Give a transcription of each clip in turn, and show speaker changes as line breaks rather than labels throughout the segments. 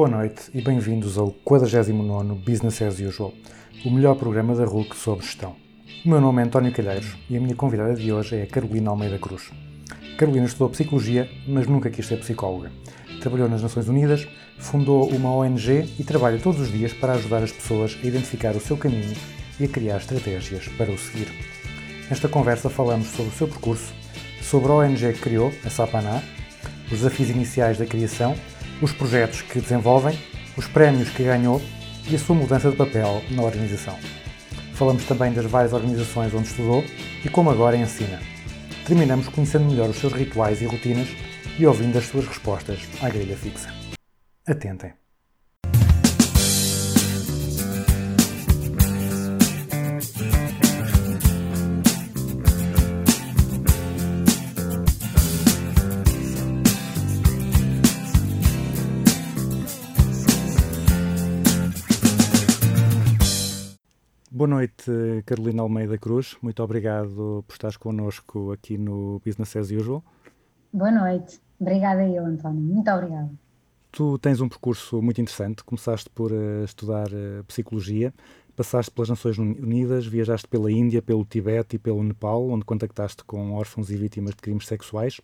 Boa noite e bem-vindos ao 49º Business as Usual, o melhor programa da RUC sobre gestão. O meu nome é António Calheiros e a minha convidada de hoje é Carolina Almeida Cruz. Carolina estudou Psicologia, mas nunca quis ser psicóloga. Trabalhou nas Nações Unidas, fundou uma ONG e trabalha todos os dias para ajudar as pessoas a identificar o seu caminho e a criar estratégias para o seguir. Nesta conversa falamos sobre o seu percurso, sobre a ONG que criou, a Sapaná, os desafios iniciais da criação, os projetos que desenvolvem, os prémios que ganhou e a sua mudança de papel na organização. Falamos também das várias organizações onde estudou e como agora ensina. Terminamos conhecendo melhor os seus rituais e rotinas e ouvindo as suas respostas à grelha fixa. Atentem! Noite, Carolina Almeida Cruz. Muito obrigado por estares connosco aqui no Business as Usual.
Boa noite. Obrigada eu, António. Muito obrigada.
Tu tens um percurso muito interessante. Começaste por eh, estudar eh, Psicologia, passaste pelas Nações Unidas, viajaste pela Índia, pelo Tibete e pelo Nepal, onde contactaste com órfãos e vítimas de crimes sexuais.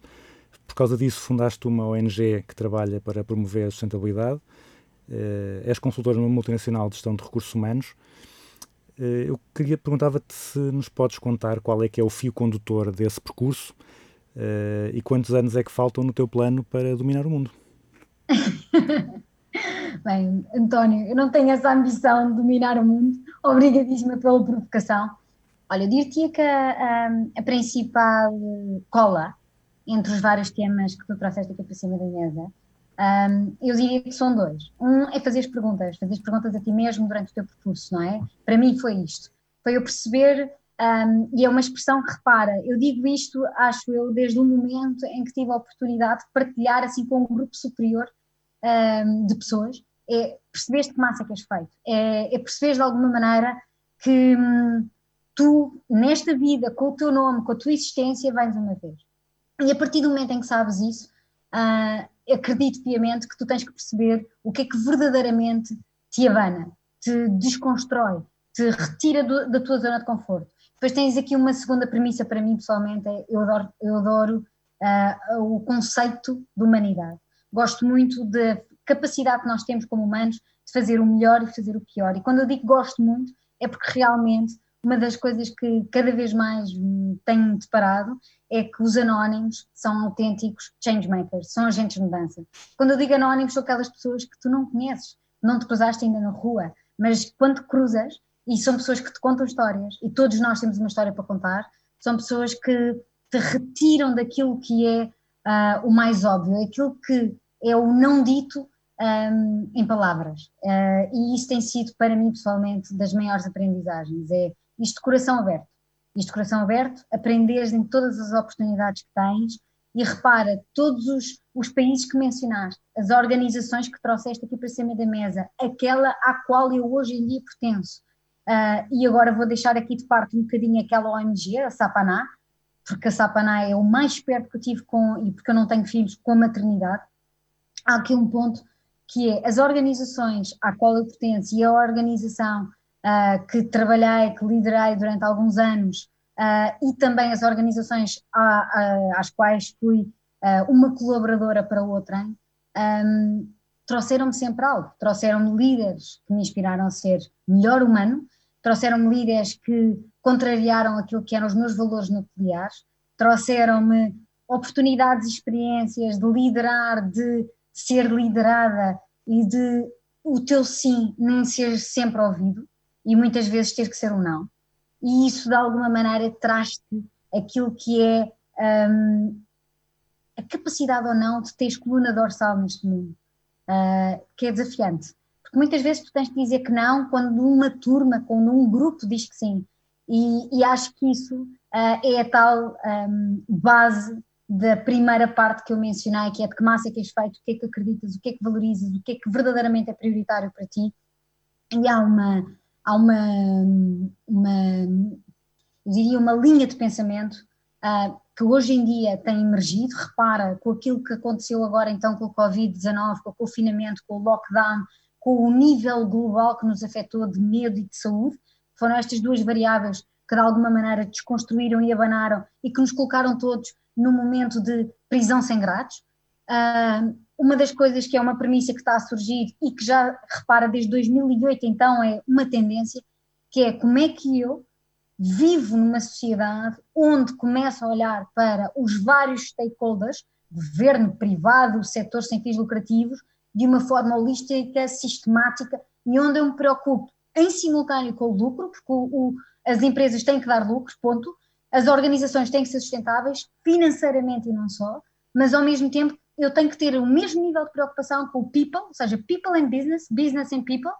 Por causa disso, fundaste uma ONG que trabalha para promover a sustentabilidade. Eh, és consultora numa multinacional de gestão de recursos humanos. Eh, Eu queria perguntava-te se nos podes contar qual é que é o fio condutor desse percurso eh, e quantos anos é que faltam no teu plano para dominar o mundo.
Bem, António, eu não tenho essa ambição de dominar o mundo. Obrigadíssima pela provocação. Olha, eu diria que a, a- a principal cola entre os vários temas que tu trouxeste aqui para cima da mesa, ahm, eu diria que são dois. Um é fazer as perguntas, fazer as perguntas a ti mesmo durante o teu percurso, não é? Para mim foi isto. Foi eu perceber, ahm, e é uma expressão que repara, eu digo isto, acho eu, desde o momento em que tive a oportunidade de partilhar assim com um grupo superior ahm, de pessoas, é perceberes que massa que és feito, é, é perceberes de alguma maneira que hum, tu, nesta vida, com o teu nome, com a tua existência, vais uma vez. E a partir do momento em que sabes isso, ah, acredito piamente que tu tens que perceber o que é que verdadeiramente te abana, te desconstrói, te retira do- da tua zona de conforto. Depois tens aqui uma segunda premissa para mim, pessoalmente, é eu adoro, eu adoro ah, o conceito de humanidade. Gosto muito da capacidade que nós temos como humanos de fazer o melhor e fazer o pior. E quando eu digo gosto muito, é porque realmente uma das coisas que cada vez mais tenho deparado é que os anónimos são autênticos changemakers, são agentes de mudança. Quando eu digo anónimos, são aquelas pessoas que tu não conheces, não te cruzaste ainda na rua, mas quando cruzas, e são pessoas que te contam histórias, e todos nós temos uma história para contar, são pessoas que te retiram daquilo que é ah, o mais óbvio, aquilo que é o não dito ahm, em palavras. Ah, e isso tem sido, para mim, pessoalmente, das maiores aprendizagens. É isto de coração aberto. Isto de coração aberto, aprenderes em todas as oportunidades que tens e repara, todos os, os países que mencionaste, as organizações que trouxeste aqui para cima da mesa, aquela à qual eu hoje em dia pertenço. Ah, e agora vou deixar aqui de parte um bocadinho aquela ONG, a Sapaná, porque a Sapaná é o mais perto que eu tive com, e porque eu não tenho filhos, com a maternidade. Há aqui um ponto que é as organizações à qual eu pertenço e a organização ah, que trabalhei, que liderei durante alguns anos, ah, e também as organizações a- a- às quais fui ah, uma colaboradora para outra, ahm, trouxeram-me sempre algo. Trouxeram-me líderes que me inspiraram a ser melhor humano, trouxeram-me líderes que contrariaram aquilo que eram os meus valores nucleares, trouxeram-me oportunidades e experiências de liderar, de ser liderada e de o teu sim nem ser sempre ouvido e muitas vezes ter que ser um não. E isso de alguma maneira traz-te aquilo que é hum, a capacidade ou não de teres coluna dorsal neste mundo, uh, que é desafiante. Porque muitas vezes tu tens de dizer que não quando uma turma, quando um grupo diz que sim. E, e acho que isso uh, é a tal um, base da primeira parte que eu mencionei, que é de que massa é que és feito, o que é que acreditas, o que é que valorizas, o que é que verdadeiramente é prioritário para ti. E há uma, há uma, uma diria, uma linha de pensamento uh, que hoje em dia tem emergido. Repara, com aquilo que aconteceu agora então com o Covid-19, com o confinamento, com o lockdown, com o nível global que nos afetou de medo e de saúde, foram estas duas variáveis que de alguma maneira desconstruíram e abanaram e que nos colocaram todos no momento de prisão sem grades. Uh, uma das coisas que é uma premissa que está a surgir e que já repara desde 2008 então é uma tendência, que é como é que eu vivo numa sociedade onde começo a olhar para os vários stakeholders, governo, privado, setor sem fins lucrativos, de uma forma holística, sistemática e onde eu me preocupo em simultâneo com o lucro, porque o, o, as empresas têm que dar lucros, ponto, as organizações têm que ser sustentáveis, financeiramente e não só, mas ao mesmo tempo eu tenho que ter o mesmo nível de preocupação com o people, ou seja, people and business, business and people,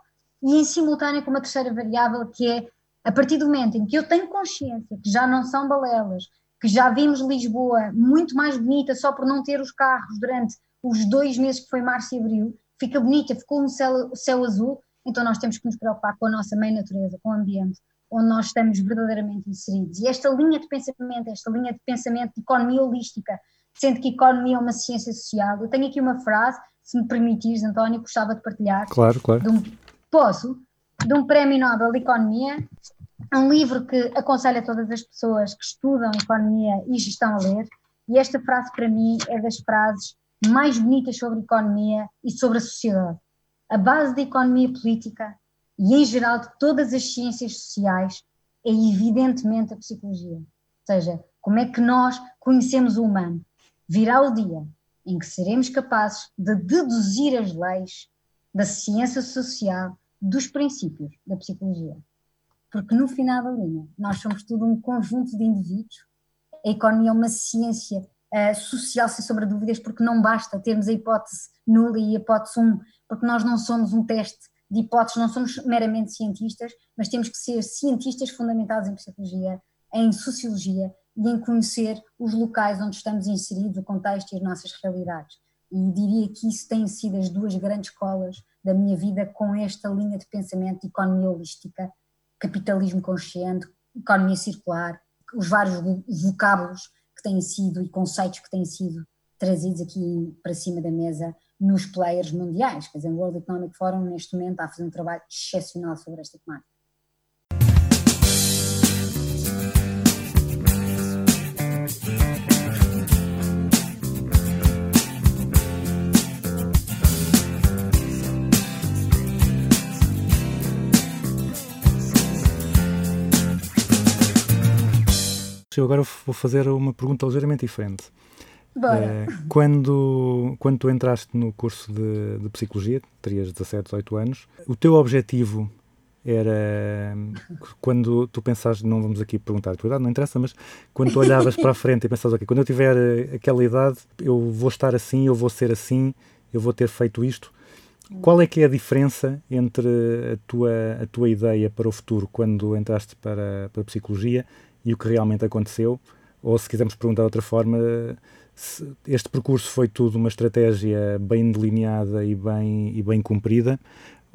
e em simultâneo com uma terceira variável que é a partir do momento em que eu tenho consciência que já não são balelas, que já vimos Lisboa muito mais bonita só por não ter os carros durante os dois meses que foi março e abril, fica bonita, ficou um céu, céu azul, então nós temos que nos preocupar com a nossa mãe natureza, com o ambiente onde nós estamos verdadeiramente inseridos. E esta linha de pensamento, esta linha de pensamento de economia holística, sendo que economia é uma ciência social, eu tenho aqui uma frase, se me permitires, António, gostava de partilhar.
Claro, claro.
De um, posso? De um prémio Nobel de Economia, um livro que aconselho a todas as pessoas que estudam economia e gestão a ler, e esta frase para mim é das frases mais bonitas sobre economia e sobre a sociedade. A base da economia política e, em geral, de todas as ciências sociais é evidentemente a psicologia. Ou seja, como é que nós conhecemos o humano? Virá o dia em que seremos capazes de deduzir as leis da ciência social dos princípios da psicologia. Porque no final da linha, nós somos tudo um conjunto de indivíduos. A economia é uma ciência uh, social, sem sombra de dúvidas, porque não basta termos a hipótese nula e a hipótese 1, porque nós não somos um teste de hipóteses, não somos meramente cientistas, mas temos que ser cientistas fundamentados em psicologia, em sociologia e em conhecer os locais onde estamos inseridos, o contexto e as nossas realidades. E diria que isso tem sido as duas grandes escolas da minha vida com esta linha de pensamento de economia holística, capitalismo consciente, economia circular, os vários vocábulos que têm sido e conceitos que têm sido trazidos aqui para cima da mesa nos players mundiais. Quer dizer, o World Economic Forum neste momento está a fazer um trabalho excepcional sobre esta temática.
Eu agora vou fazer uma pergunta ligeiramente diferente.
Bora.
Uh, quando, quando tu entraste no curso de, de, Psicologia, terias 17, 18 anos, o teu objetivo era, quando tu pensaste, não vamos aqui perguntar a tua idade, não interessa, mas quando tu olhavas para a frente e pensavas, ok, quando eu tiver eh, aquela idade, eu vou estar assim, eu vou ser assim, eu vou ter feito isto. Qual é que é a diferença entre a tua, a tua ideia para o futuro quando entraste para, para a Psicologia e o que realmente aconteceu? Ou se quisermos perguntar de outra forma, este percurso foi tudo uma estratégia bem delineada e bem, e bem cumprida?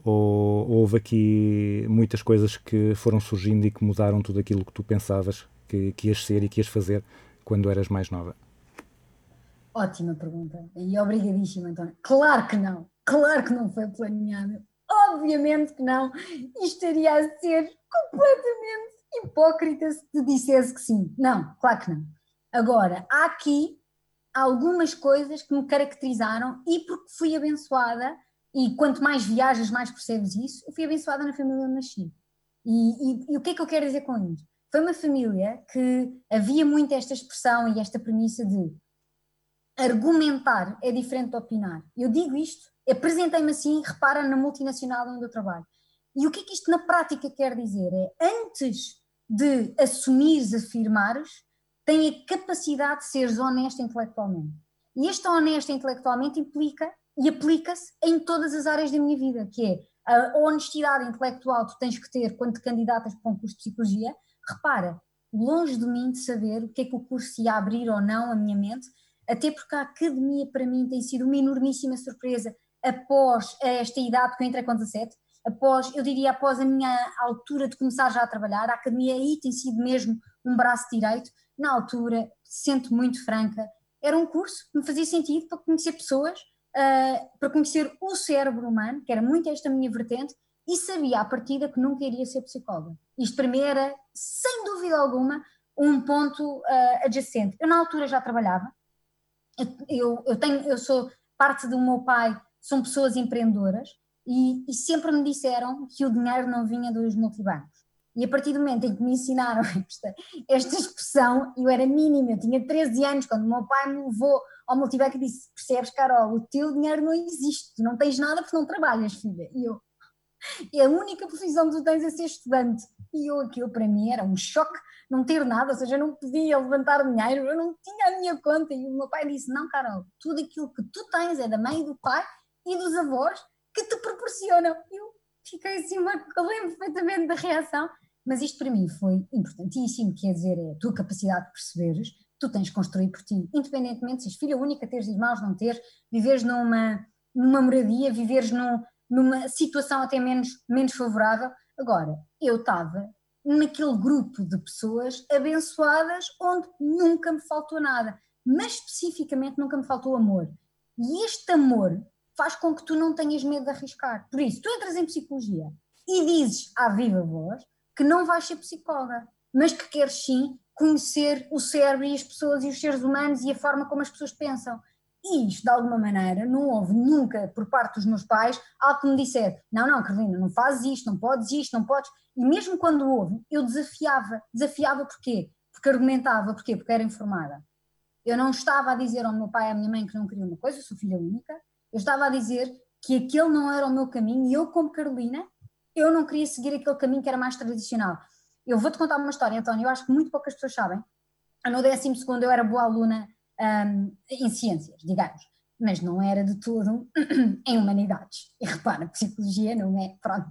Ou houve aqui muitas coisas que foram surgindo e que mudaram tudo aquilo que tu pensavas que, que ias ser e que ias fazer quando eras mais nova?
Ótima pergunta e obrigadíssima, António. Claro que não, claro que não foi planeado. Obviamente que não. Estaria a ser completamente hipócrita se te dissesse que sim. Não, claro que não. Agora, há aqui algumas coisas que me caracterizaram e porque fui abençoada, e quanto mais viajas, mais percebes isso, eu fui abençoada na família onde nasci. E, e, e, o que é que eu quero dizer com isso? Foi uma família que havia muito esta expressão e esta premissa de argumentar é diferente de opinar. Eu digo isto, apresentei-me assim, repara na multinacional onde eu trabalho. E o que é que isto na prática quer dizer? É antes de assumires, afirmares, tem a capacidade de seres honesto intelectualmente. E este honesto intelectualmente implica e aplica-se em todas as áreas da minha vida, que é a honestidade intelectual que tens que ter quando te candidatas para um curso de psicologia. Repara, longe de mim de saber o que é que o curso ia abrir ou não a minha mente, até porque a academia para mim tem sido uma enormíssima surpresa após esta idade que eu entrei com 17, após, eu diria, após a minha altura de começar já a trabalhar, a academia aí tem sido mesmo um braço direito, na altura, sinto muito franca, era um curso que me fazia sentido para conhecer pessoas, uh, para conhecer o cérebro humano, que era muito esta minha vertente, e sabia à partida que nunca iria ser psicóloga. Isto para mim era, sem dúvida alguma, um ponto uh, adjacente. Eu na altura já trabalhava, eu, eu, tenho, eu sou parte do meu pai, são pessoas empreendedoras, e, e, sempre me disseram que o dinheiro não vinha dos multibancos. E a partir do momento em que me ensinaram esta, esta expressão, eu era mínima, eu tinha 13 anos, quando o meu pai me levou ao multibanco e disse: Percebes, Carol, o teu dinheiro não existe, tu não tens nada porque não trabalhas, filha. E eu, e a única profissão que tu tens é ser estudante. E eu, aquilo para mim era um choque não ter nada, ou seja, eu não podia levantar dinheiro, eu não tinha a minha conta. E o meu pai disse: Não, Carol, tudo aquilo que tu tens é da mãe e do pai e dos avós que te proporcionam. Eu fiquei assim, eu lembro perfeitamente da reação, mas isto para mim foi importantíssimo, quer dizer, é a tua capacidade de perceberes, tu tens de construir por ti, independentemente se és filha única, teres irmãos, não teres, viveres numa, numa moradia, viveres num, numa situação até menos, menos favorável. Agora, eu estava naquele grupo de pessoas abençoadas onde nunca me faltou nada, mas especificamente nunca me faltou amor. E este amor faz com que tu não tenhas medo de arriscar. Por isso, tu entras em psicologia e dizes à viva voz que não vais ser psicóloga, mas que queres sim conhecer o cérebro e as pessoas e os seres humanos e a forma como as pessoas pensam. E isto, de alguma maneira, não houve nunca por parte dos meus pais algo que me dissesse: não, não, Carolina, não fazes isto, não podes isto, não podes. E mesmo quando houve, eu desafiava. Desafiava porquê? Porque argumentava, porquê? Porque era informada. Eu não estava a dizer ao meu pai e à minha mãe que não queria uma coisa, eu sou filha única, eu estava a dizer que aquele não era o meu caminho e eu, como Carolina, eu não queria seguir aquele caminho que era mais tradicional. Eu vou-te contar uma história, António, eu acho que muito poucas pessoas sabem. No 12 eu era boa aluna um, em ciências, digamos, mas não era de tudo em humanidades. E repara, psicologia não é, pronto.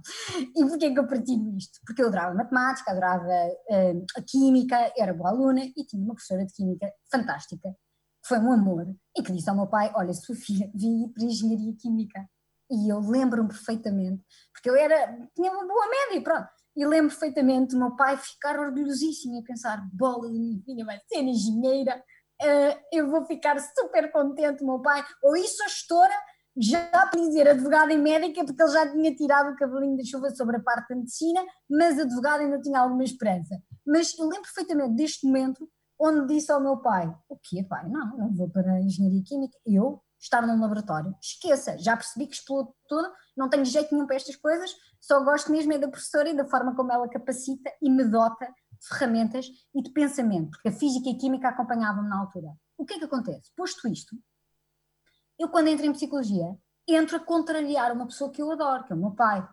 E porquê que eu partilho isto? Porque eu adorava matemática, adorava um, a química, era boa aluna e tinha uma professora de química fantástica, foi um amor, e que disse ao meu pai: Olha, Sofia, vim para engenharia química. E eu lembro-me perfeitamente, porque eu era, tinha uma boa média, pronto. E lembro perfeitamente o meu pai ficar orgulhosíssimo e pensar: bola minha filha vai ser engenheira, uh, eu vou ficar super contente, meu pai. Ou isso a gestora já para dizer advogada e médica, porque ele já tinha tirado o cavalinho da chuva sobre a parte da medicina, mas advogada ainda tinha alguma esperança. Mas eu lembro perfeitamente deste momento onde disse ao meu pai: O quê, pai? Não, não vou para a engenharia química. Eu estar num laboratório. Esqueça, já percebi que explodiu tudo, não tenho jeito nenhum para estas coisas, só gosto mesmo é da professora e da forma como ela capacita e me dota de ferramentas e de pensamento, porque a física e a química acompanhavam-me na altura. O que é que acontece? Posto isto, eu quando entro em psicologia, entro a contrariar uma pessoa que eu adoro, que é o meu pai.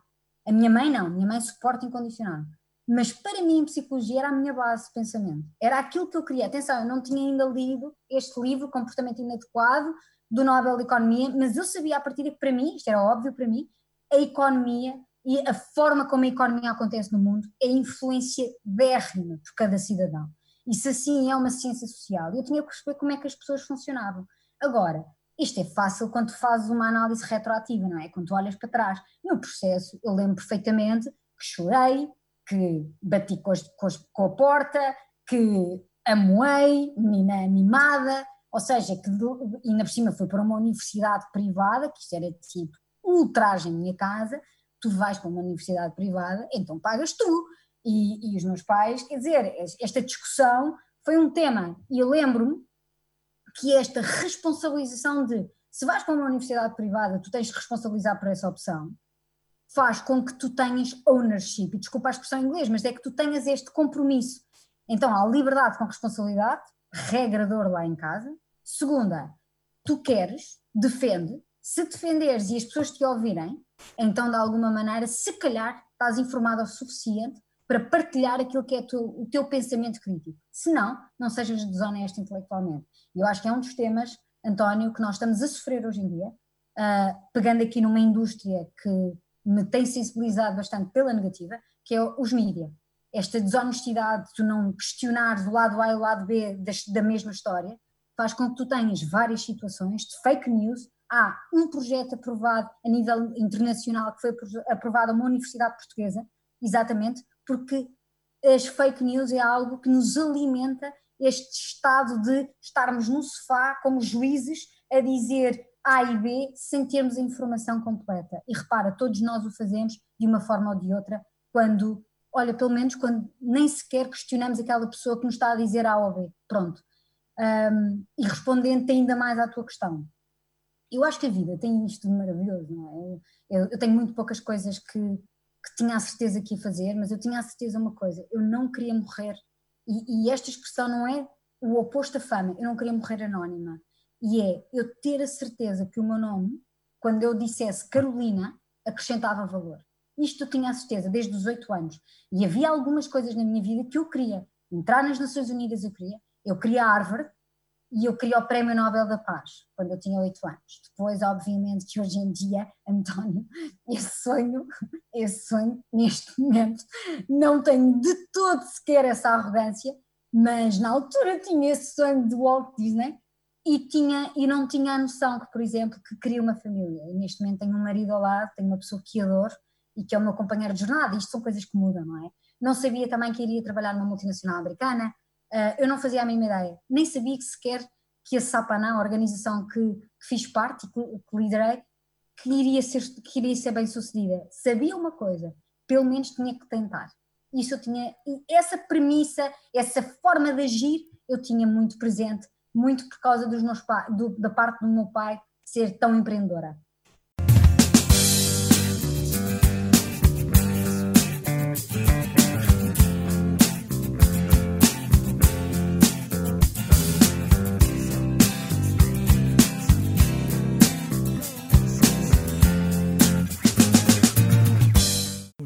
A minha mãe não, minha mãe suporta incondicionado mas para mim psicologia era a minha base de pensamento, era aquilo que eu queria. Atenção, eu não tinha ainda lido este livro, Comportamento Inadequado, do Nobel de Economia, mas eu sabia a partir de que para mim, isto era óbvio para mim, a economia e a forma como a economia acontece no mundo é influência bérrima por cada cidadão. E se assim é uma ciência social, eu tinha que perceber como é que as pessoas funcionavam. Agora, isto é fácil quando fazes uma análise retroativa, não é? Quando olhas para trás. No processo, eu lembro perfeitamente que chorei, que bati com, as, com, as, com a porta, que amoei, menina animada, ou seja, que ainda por cima fui para uma universidade privada, que isto era tipo ultraje em minha casa, tu vais para uma universidade privada, então pagas tu. E, e os meus pais, quer dizer, esta discussão foi um tema, e eu lembro-me que esta responsabilização de se vais para uma universidade privada, tu tens de responsabilizar por essa opção, faz com que tu tenhas ownership, e desculpa a expressão em inglês, mas é que tu tenhas este compromisso. Então há liberdade com responsabilidade, regrador lá em casa. Segunda, tu queres, defende. Se defenderes e as pessoas te ouvirem, então de alguma maneira, se calhar, estás informado o suficiente para partilhar aquilo que é tu, o teu pensamento crítico. Se não, não sejas desonesto intelectualmente. E eu acho que é um dos temas António, que nós estamos a sofrer hoje em dia, ah, pegando aqui numa indústria que me tem sensibilizado bastante pela negativa, que é os mídia. Esta desonestidade, tu não questionares o lado A e o lado B das- da mesma história, faz com que tu tenhas várias situações de fake news. Há um projeto aprovado a nível internacional que foi apro- aprovado a uma universidade portuguesa, exatamente, porque as fake news é algo que nos alimenta este estado de estarmos no sofá como juízes a dizer A e B sem termos a informação completa. E repara, todos nós o fazemos de uma forma ou de outra, quando, olha, pelo menos quando nem sequer questionamos aquela pessoa que nos está a dizer A ou B. Pronto. Um, e respondendo ainda mais à tua questão. Eu acho que a vida tem isto de maravilhoso, não é? Eu, eu tenho muito poucas coisas que, que tinha a certeza que ia fazer, mas eu tinha a certeza uma coisa: eu não queria morrer. E, e esta expressão não é o oposto da fama, eu não queria morrer anónima. E é eu ter a certeza que o meu nome, quando eu dissesse Carolina, acrescentava valor. Isto eu tinha a certeza desde os oito anos. E havia algumas coisas na minha vida que eu queria. Entrar nas Nações Unidas eu queria, eu queria Harvard e eu queria o Prémio Nobel da Paz, quando eu tinha oito anos. Depois, obviamente, que hoje em dia, António, esse sonho, esse sonho, neste momento, não tenho de todo sequer essa arrogância, mas na altura tinha esse sonho de Walt Disney e, tinha, e não tinha a noção que, por exemplo, que queria uma família. E neste momento tenho um marido ao lado, tenho uma pessoa que adoro e que é o meu companheiro de jornada. Isto são coisas que mudam, não é? Não sabia também que iria trabalhar numa multinacional americana, Uh, eu não fazia a mínima ideia, nem sabia que sequer que a Sapaná, a organização que, que fiz parte e que, que liderei, que iria, ser, que iria ser bem sucedida. Sabia uma coisa, pelo menos tinha que tentar. Isso eu tinha, essa premissa, essa forma de agir, eu tinha muito presente, muito por causa dos meus pa, do, da parte do meu pai ser tão empreendedora.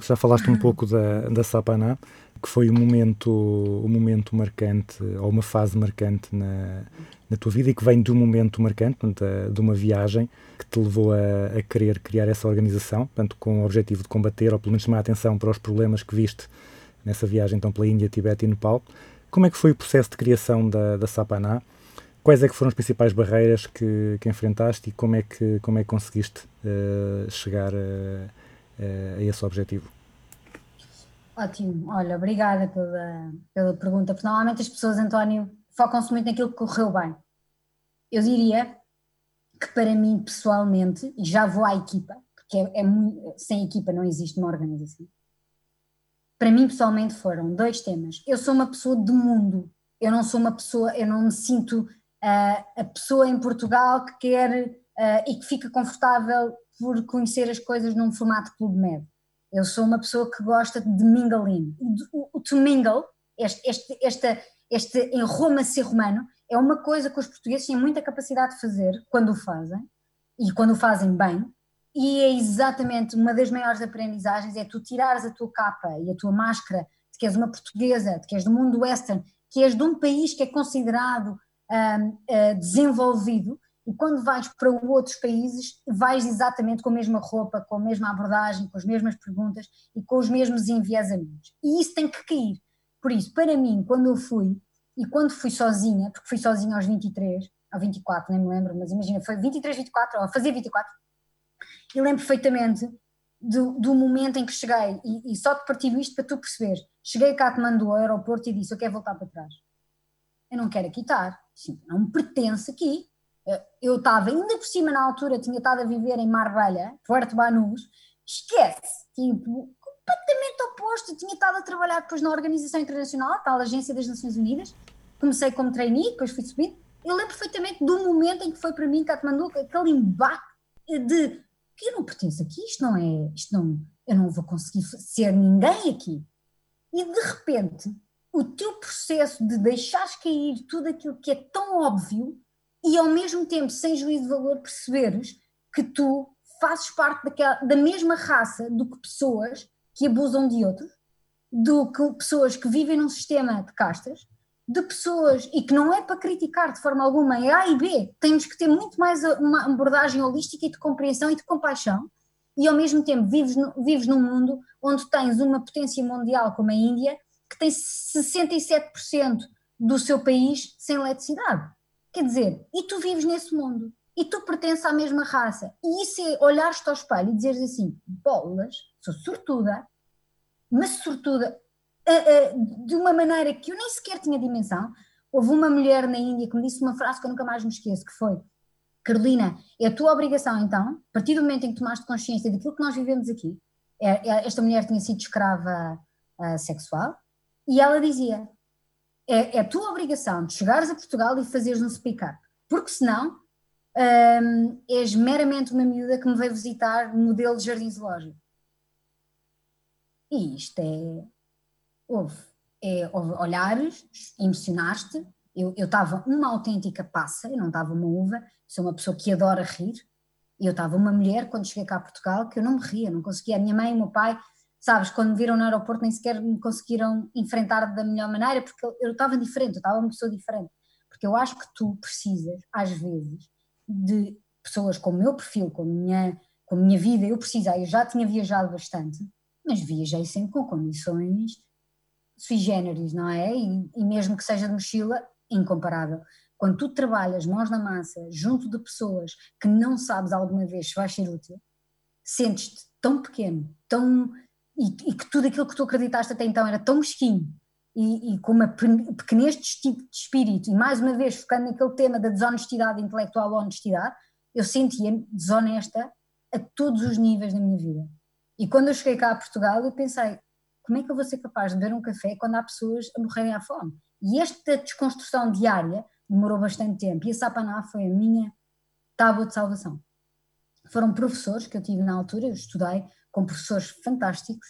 Já falaste um pouco da, da Sapaná, que foi um momento, um momento marcante, ou uma fase marcante na, na tua vida e que vem de um momento marcante, portanto, de uma viagem que te levou a, a querer criar essa organização, portanto, com o objetivo de combater, ou pelo menos chamar a atenção para os problemas que viste nessa viagem então pela Índia, Tibete e Nepal. Como é que foi o processo de criação da, da Sapaná? Quais é que foram as principais barreiras que, que enfrentaste e como é que, como é que conseguiste uh, chegar a, a esse objetivo?
Ótimo, olha, obrigada pela, pela pergunta, porque normalmente as pessoas, António, focam-se muito naquilo que correu bem. Eu diria que para mim, pessoalmente, e já vou à equipa, porque é, é muito, sem equipa não existe uma organização. Para mim, pessoalmente, foram dois temas. Eu sou uma pessoa do mundo, eu não sou uma pessoa, eu não me sinto uh, a pessoa em Portugal que quer uh, e que fica confortável por conhecer as coisas num formato clube médio. Eu sou uma pessoa que gosta de mingling. O, to mingle, este, este, este, este enroma ser romano, é uma coisa que os portugueses têm muita capacidade de fazer quando o fazem, e quando o fazem bem, e é exatamente uma das maiores aprendizagens, é tu tirares a tua capa e a tua máscara de que és uma portuguesa, de que és do mundo western, que és de um país que é considerado um, uh, desenvolvido, e quando vais para outros países, vais exatamente com a mesma roupa, com a mesma abordagem, com as mesmas perguntas e com os mesmos enviesamentos. E isso tem que cair. Por isso, para mim, quando eu fui, e quando fui sozinha, porque fui sozinha aos 23, ou 24, nem me lembro, mas imagina, foi 23, 24, ou fazia 24, e lembro perfeitamente do, do momento em que cheguei, e, e só te partilho isto para tu perceber, cheguei cá, te mandou ao aeroporto e disse, eu quero voltar para trás. Eu não quero aqui estar, não me pertence aqui, eu estava, ainda por cima na altura, tinha estado a viver em Marbella, Puerto Banús, esquece, tipo, completamente oposto, tinha estado a trabalhar depois na Organização Internacional, tal Agência das Nações Unidas, comecei como trainee, depois fui subindo, eu lembro perfeitamente do momento em que foi para mim, Katmandu, aquele embate de que eu não pertenço aqui, isto não é, isto não, eu não vou conseguir ser ninguém aqui. E de repente, o teu processo de deixares cair tudo aquilo que é tão óbvio e ao mesmo tempo, sem juízo de valor, perceberes que tu fazes parte daquela, da mesma raça do que pessoas que abusam de outros, do que pessoas que vivem num sistema de castas, de pessoas e que não é para criticar de forma alguma, é A e B. Temos que ter muito mais uma abordagem holística e de compreensão e de compaixão. E ao mesmo tempo vives, no- vives num mundo onde tens uma potência mundial como a Índia, que tem 67% do seu país sem eletricidade. Quer dizer, e tu vives nesse mundo, e tu pertences à mesma raça, e isso é olhar-te ao espelho e dizeres assim: bolas, sou sortuda, mas sortuda ah, ah, de uma maneira que eu nem sequer tinha dimensão. Houve uma mulher na Índia que me disse uma frase que eu nunca mais me esqueço, que foi Carolina, é a tua obrigação então, a partir do momento em que tomaste consciência daquilo que nós vivemos aqui, é- esta mulher tinha sido escrava sexual, e ela dizia, é, é a tua obrigação de chegares a Portugal e fazeres um speak up, porque senão hum, és meramente uma miúda que me veio visitar modelo de jardim zoológico. E isto é, houve, é, olhares, emocionaste, eu eu estava uma autêntica passa, eu não estava uma uva, sou uma pessoa que adora rir, e eu estava uma mulher quando cheguei cá a Portugal que eu não me ria, não conseguia, a minha mãe e o meu pai, sabes, quando me viram no aeroporto nem sequer me conseguiram enfrentar da melhor maneira, porque eu- estava diferente, eu estava uma pessoa diferente, porque eu acho que tu precisas, às vezes, de pessoas com o meu perfil, com a minha, com a minha vida, eu precisei, eu já tinha viajado bastante, mas viajei sempre com condições sui generis, não é? E, e mesmo que seja de mochila, incomparável. Quando tu trabalhas mãos na massa, junto de pessoas que não sabes alguma vez se vais ser útil, sentes-te tão pequeno, tão e, e que tudo aquilo que tu acreditaste até então era tão mesquinho e, e com uma pe- pequenez de esti- de espírito, e mais uma vez focando naquele tema da desonestidade intelectual ou honestidade, eu sentia-me desonesta a todos os níveis da minha vida. E quando eu cheguei cá a Portugal, eu pensei, como é que eu vou ser capaz de beber um café quando há pessoas a morrerem à fome? E esta desconstrução diária demorou bastante tempo, e a Sapaná foi a minha tábua de salvação. Foram professores que eu tive na altura, eu estudei com professores fantásticos,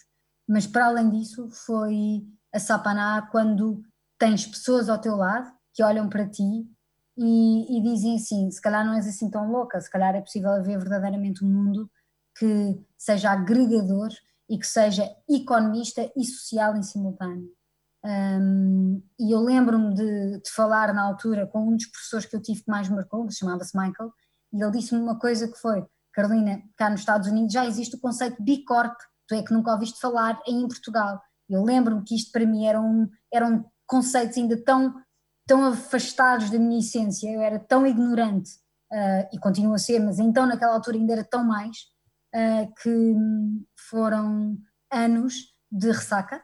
mas para além disso foi a Sapaná quando tens pessoas ao teu lado que olham para ti e, e dizem assim, se calhar não és assim tão louca, se calhar é possível haver verdadeiramente um mundo que seja agregador e que seja economista e social em simultâneo. Um, e eu lembro-me de, de falar na altura com um dos professores que eu tive que mais marcou, chamava-se Michael, e ele disse-me uma coisa que foi, Carolina, cá nos Estados Unidos já existe o conceito B Corp, tu é que nunca ouviste falar em Portugal. Eu lembro-me que isto para mim eram, eram conceitos ainda tão, tão afastados da minha essência, eu era tão ignorante, ah, e continuo a ser, mas então naquela altura ainda era tão mais, ah, que foram anos de ressaca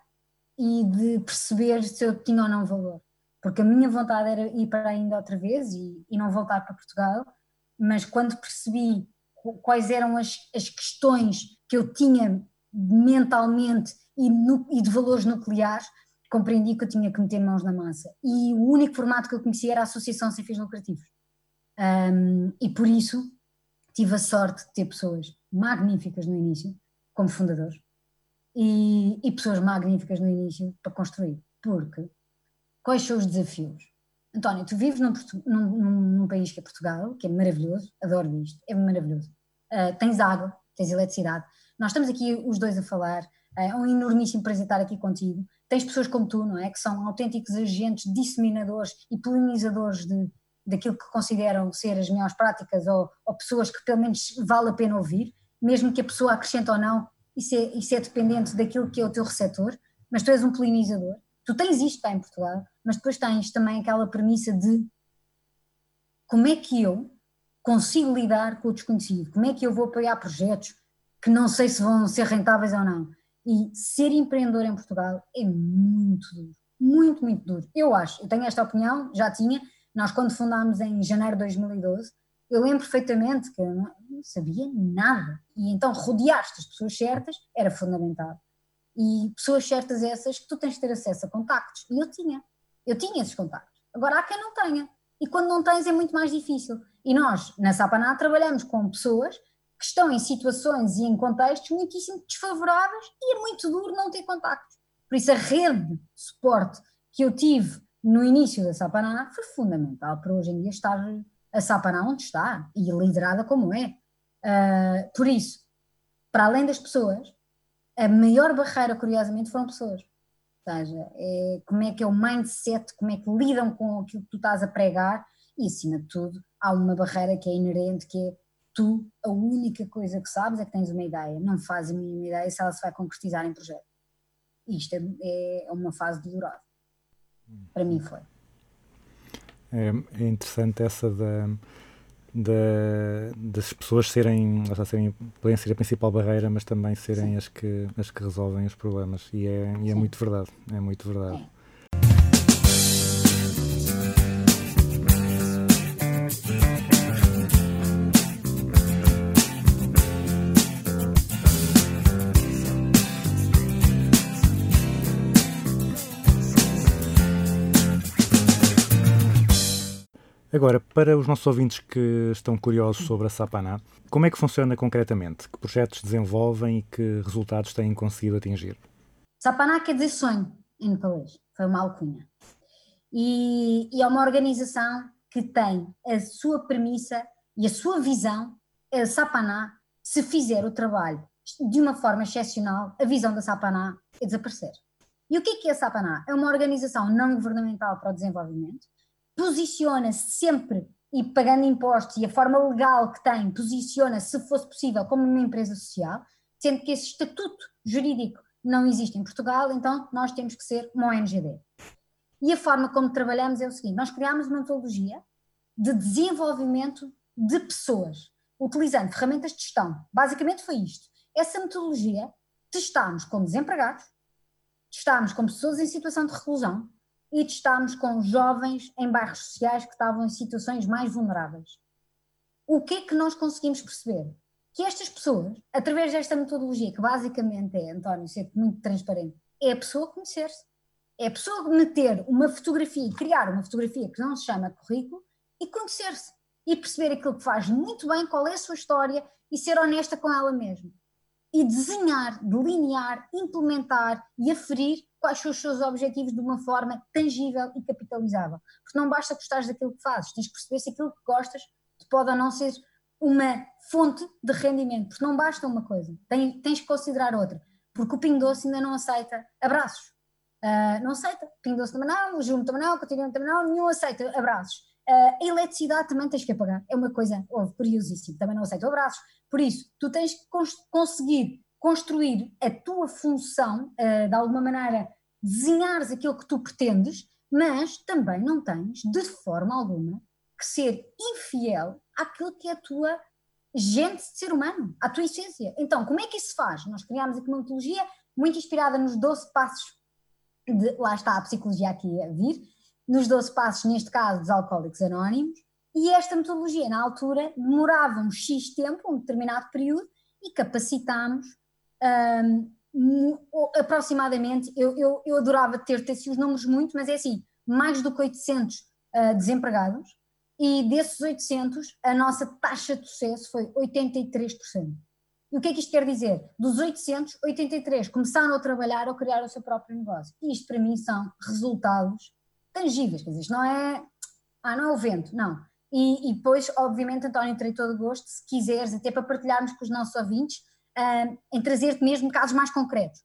e de perceber se eu tinha ou não valor. Porque a minha vontade era ir para ainda outra vez e, e não voltar para Portugal, mas quando percebi quais eram as, as questões que eu tinha mentalmente e, nu- e de valores nucleares, compreendi que eu tinha que meter mãos na massa. E o único formato que eu conhecia era a associação sem fins lucrativos. Um, e por isso tive a sorte de ter pessoas magníficas no início, como fundadores, e, e pessoas magníficas no início para construir. Porque quais são os desafios? António, tu vives num, num- num- país que é Portugal, que é maravilhoso, adoro isto, é maravilhoso. Ah, tens água, tens eletricidade. Nós estamos aqui os dois a falar, ah, é um enormíssimo prazer estar aqui contigo. Tens pessoas como tu, não é? Que são autênticos agentes disseminadores e polinizadores de, daquilo que consideram ser as melhores práticas ou, ou pessoas que pelo menos vale a pena ouvir, mesmo que a pessoa acrescente ou não, isso é, isso é dependente daquilo que é o teu receptor, mas tu és um polinizador. Tu tens isto cá em Portugal, mas depois tens também aquela premissa de como é que eu consigo lidar com o desconhecido, como é que eu vou apoiar projetos que não sei se vão ser rentáveis ou não. E ser empreendedor em Portugal é muito duro, muito, muito duro. Eu acho, eu tenho esta opinião, já tinha, nós quando fundámos em janeiro de 2012, eu lembro perfeitamente que eu não sabia nada. E então rodear-te das pessoas certas era fundamental. E pessoas certas essas que tu tens de ter acesso a contactos. E eu tinha, eu tinha esses contactos. Agora há quem não tenha. E quando não tens é muito mais difícil. E nós, na Sapaná, trabalhamos com pessoas que estão em situações e em contextos muitíssimo desfavoráveis e é muito duro não ter contactos. Por isso a rede de suporte que eu tive no início da Sapaná foi fundamental para hoje em dia estar a Sapaná onde está e liderada como é. Ah, por isso, para além das pessoas, a maior barreira, curiosamente, foram pessoas. seja, é como é que é o mindset, como é que lidam com aquilo que tu estás a pregar e, acima de tudo, há uma barreira que é inerente, que é tu, a única coisa que sabes é que tens uma ideia, não fazes a mínima ideia se ela se vai concretizar em projeto. Isto é, é uma fase dolorosa. Para mim foi.
É, é interessante essa da, da- das pessoas serem, está, serem, podem ser a principal barreira, mas também serem as que, as que resolvem os problemas. E é, e é muito verdade. É muito verdade. Agora, para os nossos ouvintes que estão curiosos sobre a Sapaná, como é que funciona concretamente? Que projetos desenvolvem e que resultados têm conseguido atingir?
Sapaná quer dizer sonho em nepalês, foi uma alcunha. E, e é uma organização que tem a sua premissa e a sua visão. A Sapaná, se fizer o trabalho de uma forma excepcional, a visão da Sapaná é desaparecer. E o que é que é a Sapaná? É uma organização não governamental para o desenvolvimento, posiciona-se sempre e pagando impostos e a forma legal que tem, posiciona-se, se fosse possível, como uma empresa social, sendo que esse estatuto jurídico não existe em Portugal, então nós temos que ser uma ONGD. E a forma como trabalhamos é o seguinte: nós criámos uma metodologia de desenvolvimento de pessoas, utilizando ferramentas de gestão. Basicamente foi isto. Essa metodologia testámos com desempregados, testámos com pessoas em situação de reclusão e testámos com jovens em bairros sociais que estavam em situações mais vulneráveis. O que é que nós conseguimos perceber? Que estas pessoas, através desta metodologia, que basicamente é, António, ser muito transparente, é a pessoa conhecer-se. É a pessoa meter uma fotografia, criar uma fotografia que não se chama currículo e conhecer-se. E perceber aquilo que faz muito bem, qual é a sua história e ser honesta com ela mesma. E desenhar, delinear, implementar e aferir quais são os seus objetivos de uma forma tangível e capitalizável. Porque não basta gostares daquilo que fazes, tens que perceber se aquilo que gostas te pode ou não ser uma fonte de rendimento, porque não basta uma coisa, tens, que considerar outra, porque o Pingo Doce ainda não aceita abraços, Ah, não aceita, Pingo Doce também não, o Júlio também não, o Continente também não, nenhum aceita abraços. Ah, a eletricidade também tens que apagar, é uma coisa curiosíssima, também não aceita abraços, por isso tu tens que cons- conseguir construir a tua função, ah, de alguma maneira desenhares aquilo que tu pretendes, mas também não tens, de forma alguma, que ser infiel àquilo que é a tua gente de ser humano, à tua essência. Então, como é que isso se faz? Nós criámos aqui uma metodologia muito inspirada nos 12 passos, de, lá está a psicologia aqui a vir, nos 12 passos, neste caso, dos alcoólicos anónimos, e esta metodologia, na altura, demorava um X tempo, um determinado período, e capacitámos o- aproximadamente, eu, eu, eu adorava ter, assim os números muito, mas é assim, mais do que 800 ah, desempregados, e desses 800, a nossa taxa de sucesso foi 83%. E o que é que isto quer dizer? Dos 800, 83 começaram a trabalhar ou criar o seu próprio negócio. E isto para mim são resultados tangíveis, quer dizer, isto não é, ah, não é o vento, não. E, e depois, obviamente, António, terei todo o gosto, se quiseres, até para partilharmos com os nossos ouvintes, em trazer-te mesmo casos mais concretos.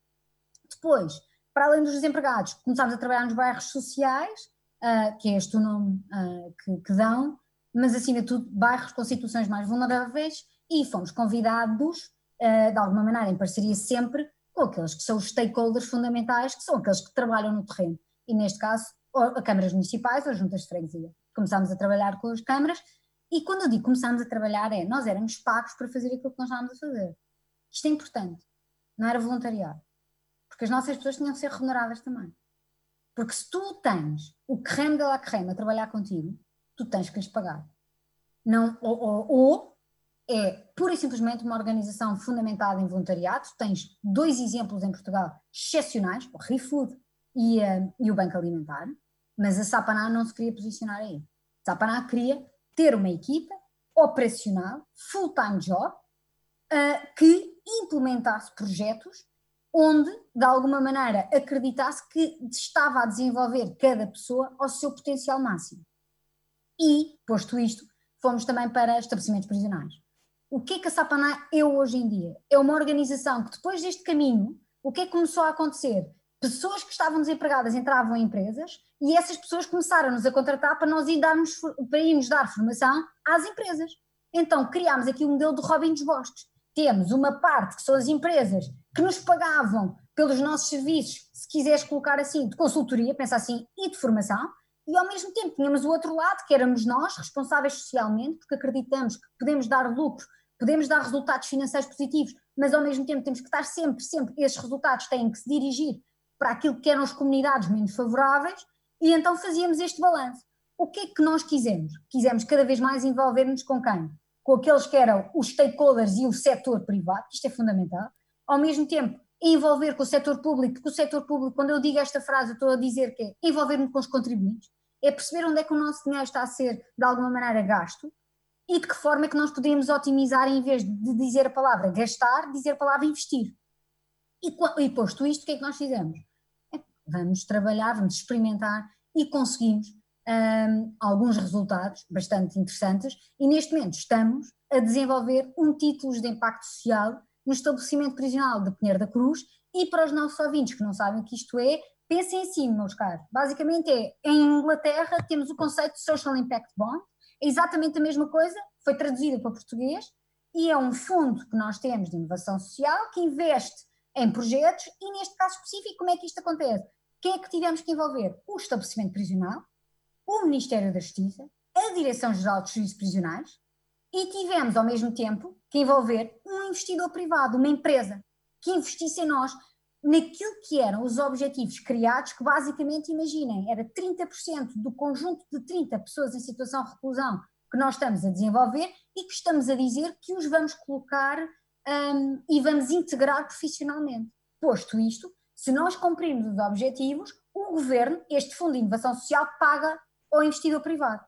Depois, para além dos desempregados, começámos a trabalhar nos bairros sociais, ah, que é este o nome ah, que, que dão, mas acima de tudo, bairros com situações mais vulneráveis, e fomos convidados, ah, de alguma maneira, em parceria sempre, com aqueles que são os stakeholders fundamentais, que são aqueles que trabalham no terreno. E neste caso, a câmaras municipais ou as juntas de freguesia. Começámos a trabalhar com as câmaras, e quando eu digo começámos a trabalhar, é nós éramos pagos para fazer aquilo que nós estávamos a fazer. Isto é importante, não era voluntariado. Porque as nossas pessoas tinham que ser remuneradas também. Porque se tu tens o creme de la creme a trabalhar contigo, tu tens que lhes pagar. Não, ou, ou, ou é pura e simplesmente uma organização fundamentada em voluntariado. Tens dois exemplos em Portugal excepcionais, o ReFood e, eh, e o Banco Alimentar, mas a Sapaná não se queria posicionar aí. A Sapaná queria ter uma equipa operacional, full-time job, ah, que implementasse projetos onde, de alguma maneira, acreditasse que estava a desenvolver cada pessoa ao seu potencial máximo. E, posto isto, fomos também para estabelecimentos prisionais. O que é que a Sapaná é hoje em dia? É uma organização que, depois deste caminho, o que é que começou a acontecer? pessoas que estavam desempregadas entravam em empresas e essas pessoas começaram-nos a contratar para nós ir darmos, para irmos dar formação às empresas. Então criámos aqui o modelo do Robin dos Bosques. Temos uma parte que são as empresas que nos pagavam pelos nossos serviços, se quiseres colocar assim, de consultoria, pensa assim, e de formação, e ao mesmo tempo tínhamos o outro lado, que éramos nós, responsáveis socialmente, porque acreditamos que podemos dar lucro, podemos dar resultados financeiros positivos, mas ao mesmo tempo temos que estar sempre, sempre, esses resultados têm que se dirigir para aquilo que eram as comunidades menos favoráveis, e então fazíamos este balanço. O que é que nós quisemos? Quisemos cada vez mais envolver-nos com quem? Com aqueles que eram os stakeholders e o setor privado, isto é fundamental, ao mesmo tempo envolver com o setor público, porque o setor público, quando eu digo esta frase, estou a dizer que é envolver-me com os contribuintes, é perceber onde é que o nosso dinheiro está a ser, de alguma maneira, gasto e de que forma é que nós podemos otimizar em vez de dizer a palavra gastar, dizer a palavra investir. E, e posto isto, o que é que nós fizemos? É, vamos trabalhar, vamos experimentar e conseguimos hum, alguns resultados bastante interessantes e neste momento estamos a desenvolver um título de impacto social no estabelecimento prisional de Pinheiro da Cruz e para os nossos ouvintes que não sabem o que isto é, pensem assim, meus caros. Basicamente é, em Inglaterra temos o conceito de Social Impact Bond, é exatamente a mesma coisa, foi traduzido para português e é um fundo que nós temos de inovação social que investe em projetos e neste caso específico como é que isto acontece? Quem é que tivemos que envolver? O estabelecimento prisional, o Ministério da Justiça, a Direção-Geral dos Serviços Prisionais e tivemos ao mesmo tempo que envolver um investidor privado, uma empresa, que investisse em nós naquilo que eram os objetivos criados, que basicamente, imaginem, era 30% do conjunto de 30 pessoas em situação de reclusão que nós estamos a desenvolver e que estamos a dizer que os vamos colocar hum, e vamos integrar profissionalmente. Posto isto, se nós cumprirmos os objetivos, o governo, este Fundo de Inovação Social, paga ao investidor privado.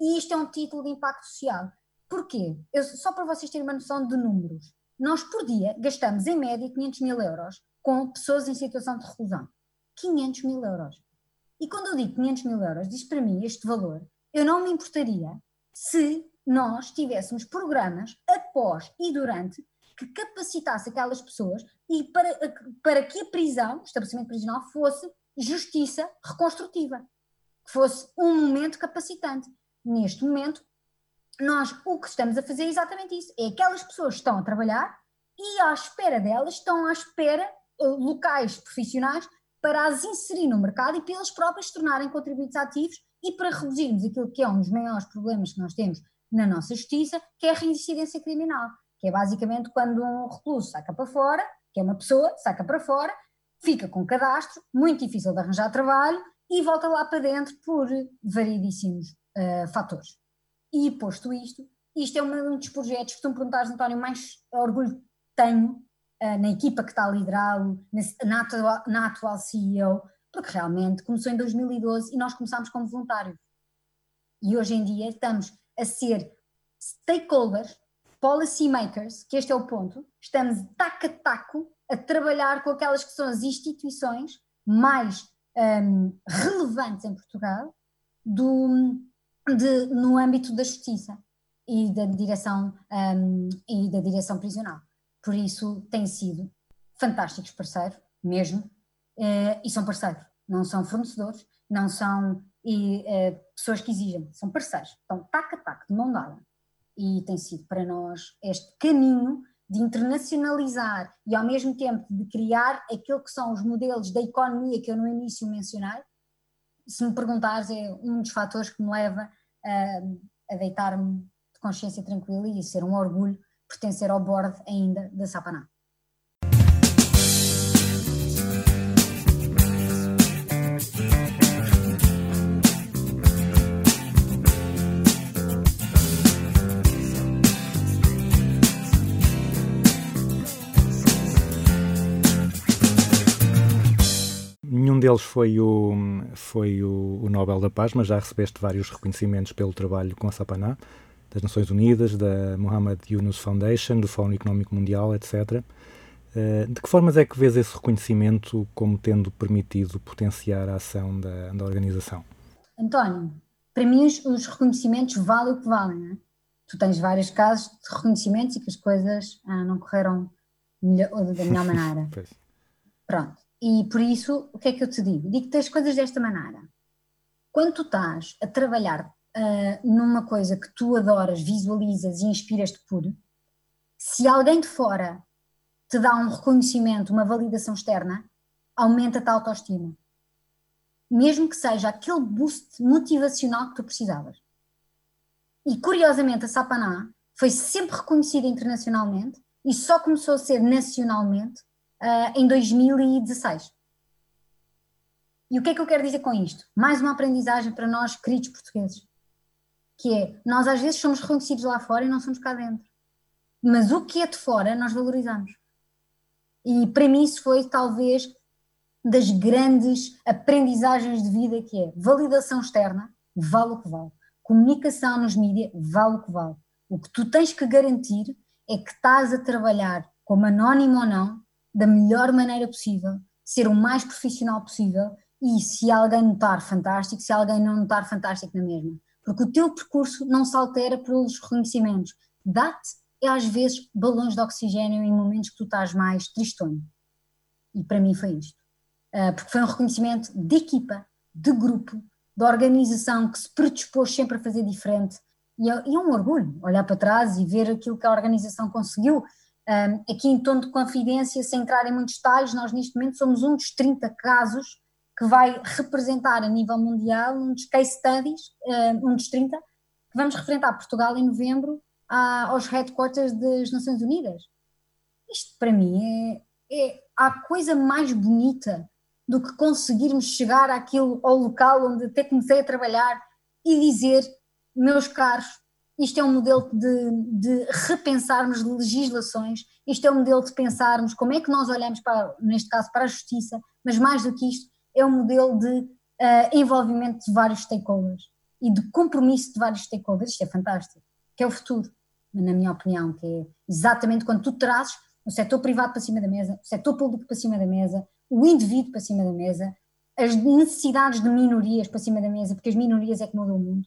E isto é um título de impacto social. Porquê? Eu- só para vocês terem uma noção de números. Nós, por dia, gastamos em média 500 mil euros com pessoas em situação de reclusão. 500 mil euros. E quando eu digo 500 mil euros, diz para mim este valor, eu não me importaria se nós tivéssemos programas após e durante que capacitasse aquelas pessoas e para, para que a prisão, o estabelecimento prisional, fosse justiça reconstrutiva, que fosse um momento capacitante. Neste momento, nós o que estamos a fazer é exatamente isso: é aquelas pessoas que estão a trabalhar e à espera delas estão à espera eh, locais profissionais para as inserir no mercado e para eles próprios se tornarem contribuintes ativos e para reduzirmos aquilo que é um dos maiores problemas que nós temos na nossa justiça, que é a reincidência criminal, que é basicamente quando um recluso saca para fora, que é uma pessoa, saca para fora, fica com cadastro, muito difícil de arranjar trabalho e volta lá para dentro por variedíssimos eh, fatores. E posto isto, isto é um dos projetos que tu me perguntares, António, mais orgulho tenho eh, na equipa que está a liderá-lo, na atual, na atual CEO, porque realmente começou em 2012 e nós começámos como voluntários. E hoje em dia estamos a ser stakeholders, policy makers, que este é o ponto, estamos taco a taco a trabalhar com aquelas que são as instituições mais hum, relevantes em Portugal do, de- no âmbito da justiça e da direção hum, e da direção prisional. Por isso têm sido fantásticos parceiros, mesmo, eh, e são parceiros, não são fornecedores, não são e, eh, pessoas que exigem, são parceiros, estão taco a taco, de mão dada. E tem sido para nós este caminho de internacionalizar e ao mesmo tempo de criar aquilo que são os modelos da economia que eu no início mencionei, se me perguntares, é um dos fatores que me leva a, a deitar-me de consciência tranquila e ser um orgulho pertencer ao board ainda da Sapaná.
Nenhum deles foi o, foi o, o Nobel da Paz, mas já recebeste vários reconhecimentos pelo trabalho com a Sapaná, das Nações Unidas, da Muhammad Yunus Foundation, do Fórum Económico Mundial, etc. Eh, De que formas é que vês esse reconhecimento como tendo permitido potenciar a ação da, da organização?
António, para mim os, os reconhecimentos valem o que valem, não é? Tu tens vários casos de reconhecimentos e que as coisas ah, não correram melhor- da melhor maneira.
Pois.
Pronto. E por isso, o que é que eu te digo? Digo-te as coisas desta maneira. Quando tu estás a trabalhar ah, numa coisa que tu adoras, visualizas e inspiras-te por, se alguém de fora te dá um reconhecimento, uma validação externa, aumenta-te a autoestima. Mesmo que seja aquele boost motivacional que tu precisavas. E curiosamente, a Sapaná foi sempre reconhecida internacionalmente e só começou a ser nacionalmente ah, em 2016. E o que é que eu quero dizer com isto? Mais uma aprendizagem para nós, queridos portugueses, que é, nós às vezes somos reconhecidos lá fora e não somos cá dentro. Mas o que é de fora, nós valorizamos. E para mim isso foi talvez das grandes aprendizagens de vida que é validação externa, vale o que vale. Comunicação nos mídias, vale o que vale. O que tu tens que garantir é que estás a trabalhar, como anónimo ou não, da melhor maneira possível, ser o mais profissional possível e se alguém notar, fantástico, se alguém não notar, fantástico na mesma. Porque o teu percurso não se altera pelos reconhecimentos. Dá-te, é às vezes, balões de oxigênio em momentos que tu estás mais tristonho. E para mim foi isto. Uh, porque foi um reconhecimento de equipa, de grupo, de organização que se predispôs sempre a fazer diferente. E é, é um orgulho olhar para trás e ver aquilo que a organização conseguiu. Um, aqui em tom de confidência, sem entrar em muitos detalhes, nós neste momento somos um dos 30 casos que vai representar a nível mundial um dos case studies, um dos 30, que vamos representar Portugal em novembro aos headquarters das Nações Unidas. Isto para mim é, é a coisa mais bonita do que conseguirmos chegar àquilo, ao local onde até comecei a trabalhar e dizer, meus caros, isto é um modelo de, de repensarmos legislações, isto é um modelo de pensarmos como é que nós olhamos para, neste caso, para a justiça, mas mais do que isto, é um modelo de uh, envolvimento de vários stakeholders e de compromisso de vários stakeholders, isto é fantástico, que é o futuro, na minha opinião, que é exatamente quando tu trazes o setor privado para cima da mesa, o setor público para cima da mesa, o indivíduo para cima da mesa, as necessidades de minorias para cima da mesa, porque as minorias é que mudam o mundo,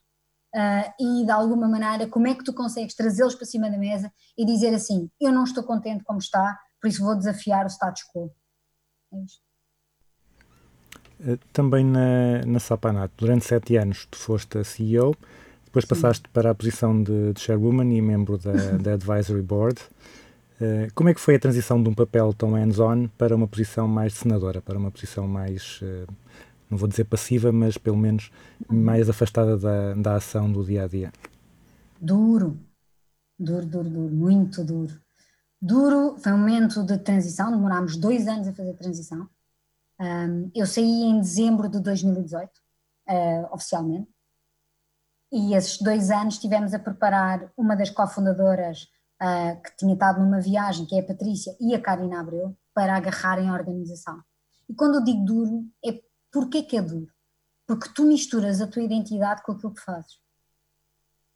uh, e de alguma maneira, como é que tu consegues trazê-los para cima da mesa e dizer assim: eu não estou contente como está, por isso vou desafiar o status quo. É isto.
Eh, também na, na Sapanato, durante sete anos tu foste a CEO, depois Sim. passaste para a posição de, de chairwoman e membro da, da advisory board. Uh, como é que foi a transição de um papel tão hands-on para uma posição mais senadora, para uma posição mais, uh, não vou dizer passiva, mas pelo menos mais afastada da, da ação do dia a dia?
Duro, duro, duro, duro, muito duro. Duro, foi um momento de transição, demorámos dois anos a fazer a transição. Um, eu saí em dezembro de 2018, uh, ah, oficialmente, e esses dois anos estivemos a preparar uma das cofundadoras uh, que tinha estado numa viagem, que é a Patrícia e a Karina Abreu, para agarrarem a organização. E quando eu digo duro, é porque que é duro? Porque tu misturas a tua identidade com aquilo que fazes.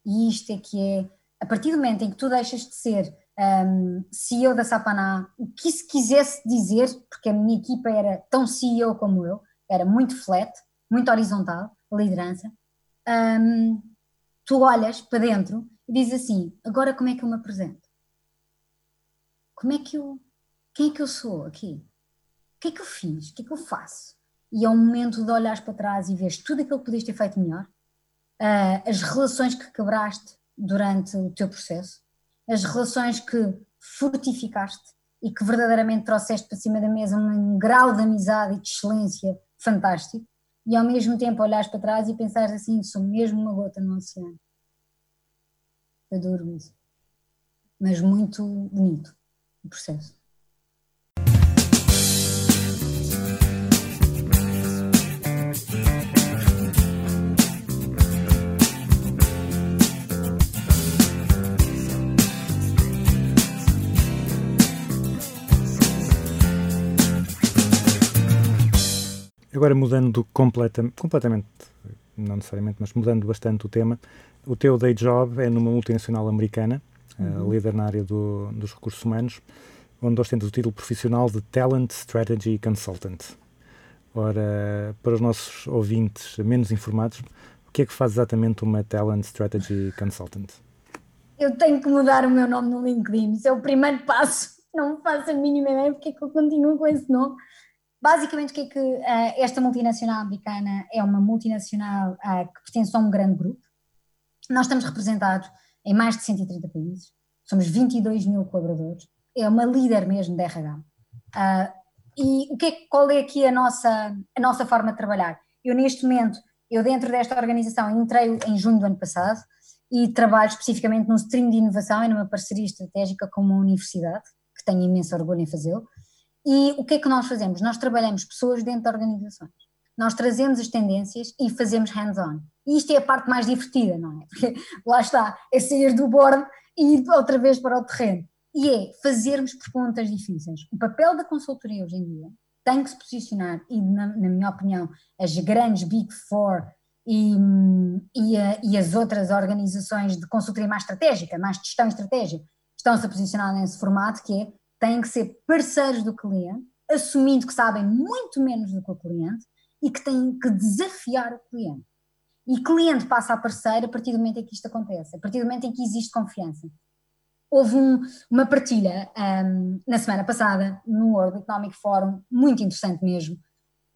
E isto é que é, a partir do momento em que tu deixas de ser um, CEO da Sapaná, o que isso quisesse dizer, porque a minha equipa era tão CEO como eu, era muito flat, muito horizontal, liderança, um, tu olhas para dentro e dizes assim, agora como é que eu me apresento? Como é que eu, quem é que eu sou aqui? O que é que eu fiz? O que é que eu faço? E é um momento de olhares para trás e vês tudo aquilo que podias ter feito melhor, uh, as relações que quebraste durante o teu processo, as relações que fortificaste e que verdadeiramente trouxeste para cima da mesa um grau de amizade e de excelência fantástico, e ao mesmo tempo olhares para trás e pensares assim, sou mesmo uma gota no oceano. Foi duro isso. Mas muito bonito o processo.
Agora mudando completa, completamente, não necessariamente, mas mudando bastante o tema, o teu day job é numa multinacional americana, uhum. uh, líder na área do, dos recursos humanos, onde ostentas o título profissional de Talent Strategy Consultant. Ora, para os nossos ouvintes menos informados, o que é que faz exatamente uma Talent Strategy Consultant?
Eu tenho que mudar o meu nome no LinkedIn, isso é o primeiro passo. Não faço a mínima ideia porque é que eu continuo com esse nome Basicamente, o que é que ah, esta multinacional americana é uma multinacional ah, que pertence a um grande grupo. Nós estamos representados em mais de 130 países, somos 22 mil colaboradores, é uma líder mesmo de RH. Ah, e o que é, qual é aqui a nossa, a nossa forma de trabalhar? Eu, neste momento, eu dentro desta organização entrei em junho do ano passado e trabalho especificamente num stream de inovação e numa parceria estratégica com uma universidade, que tenho imenso orgulho em fazê-lo. E o que é que nós fazemos? Nós trabalhamos pessoas dentro de organizações. Nós trazemos as tendências e fazemos hands-on. E isto é a parte mais divertida, não é? Porque lá está, é sair do board e ir outra vez para o terreno. E é fazermos perguntas difíceis. O papel da consultoria hoje em dia tem que se posicionar, e na, na minha opinião, as grandes Big Four e, e, a- e as outras organizações de consultoria mais estratégica, mais de gestão estratégica, estão-se a posicionar nesse formato que é, têm que ser parceiros do cliente, assumindo que sabem muito menos do que o cliente e que têm que desafiar o cliente. E cliente passa a parceiro a partir do momento em que isto acontece, a partir do momento em que existe confiança. Houve um- uma partilha ahm, na semana passada no World Economic Forum, muito interessante mesmo.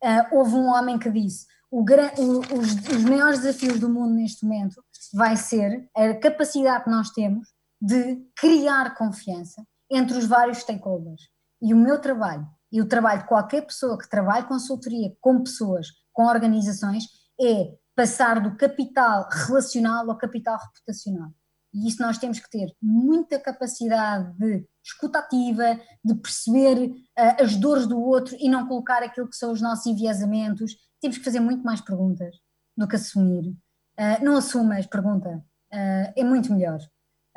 Ah, houve um homem que disse: o o- os, os maiores desafios do mundo neste momento vai ser a capacidade que nós temos de criar confiança entre os vários stakeholders. E o meu trabalho, e o trabalho de qualquer pessoa que trabalhe consultoria com pessoas, com organizações, é passar do capital relacional ao capital reputacional. E isso nós temos que ter muita capacidade de escutativa, de perceber ah, as dores do outro e não colocar aquilo que são os nossos enviesamentos. Temos que fazer muito mais perguntas do que assumir. Ah, não assumas, pergunta. Ah, é muito melhor.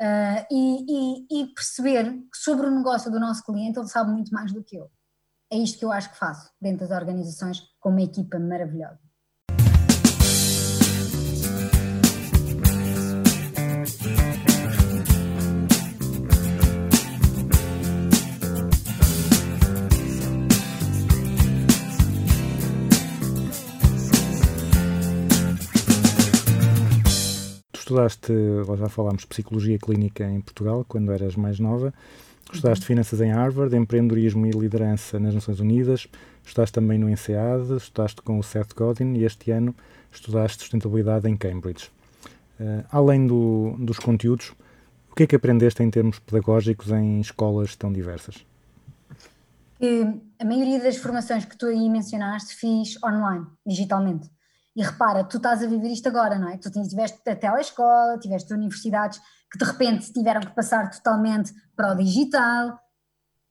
Ah, e, e- e perceber que sobre o negócio do nosso cliente ele sabe muito mais do que eu. É isto que eu acho que faço dentro das organizações com uma equipa maravilhosa.
Estudaste, já falámos, psicologia clínica em Portugal, quando eras mais nova. Estudaste finanças em Harvard, empreendedorismo e liderança nas Nações Unidas. Estudaste também no INSEAD, estudaste com o Seth Godin e este ano estudaste sustentabilidade em Cambridge. Eh, além do- dos conteúdos, o que é que aprendeste em termos pedagógicos em escolas tão diversas?
que a maioria das formações que tu aí mencionaste fiz online, digitalmente. E repara, tu estás a viver isto agora, não é? Tu tiveste a telescola, tiveste universidades que de repente tiveram que passar totalmente para o digital.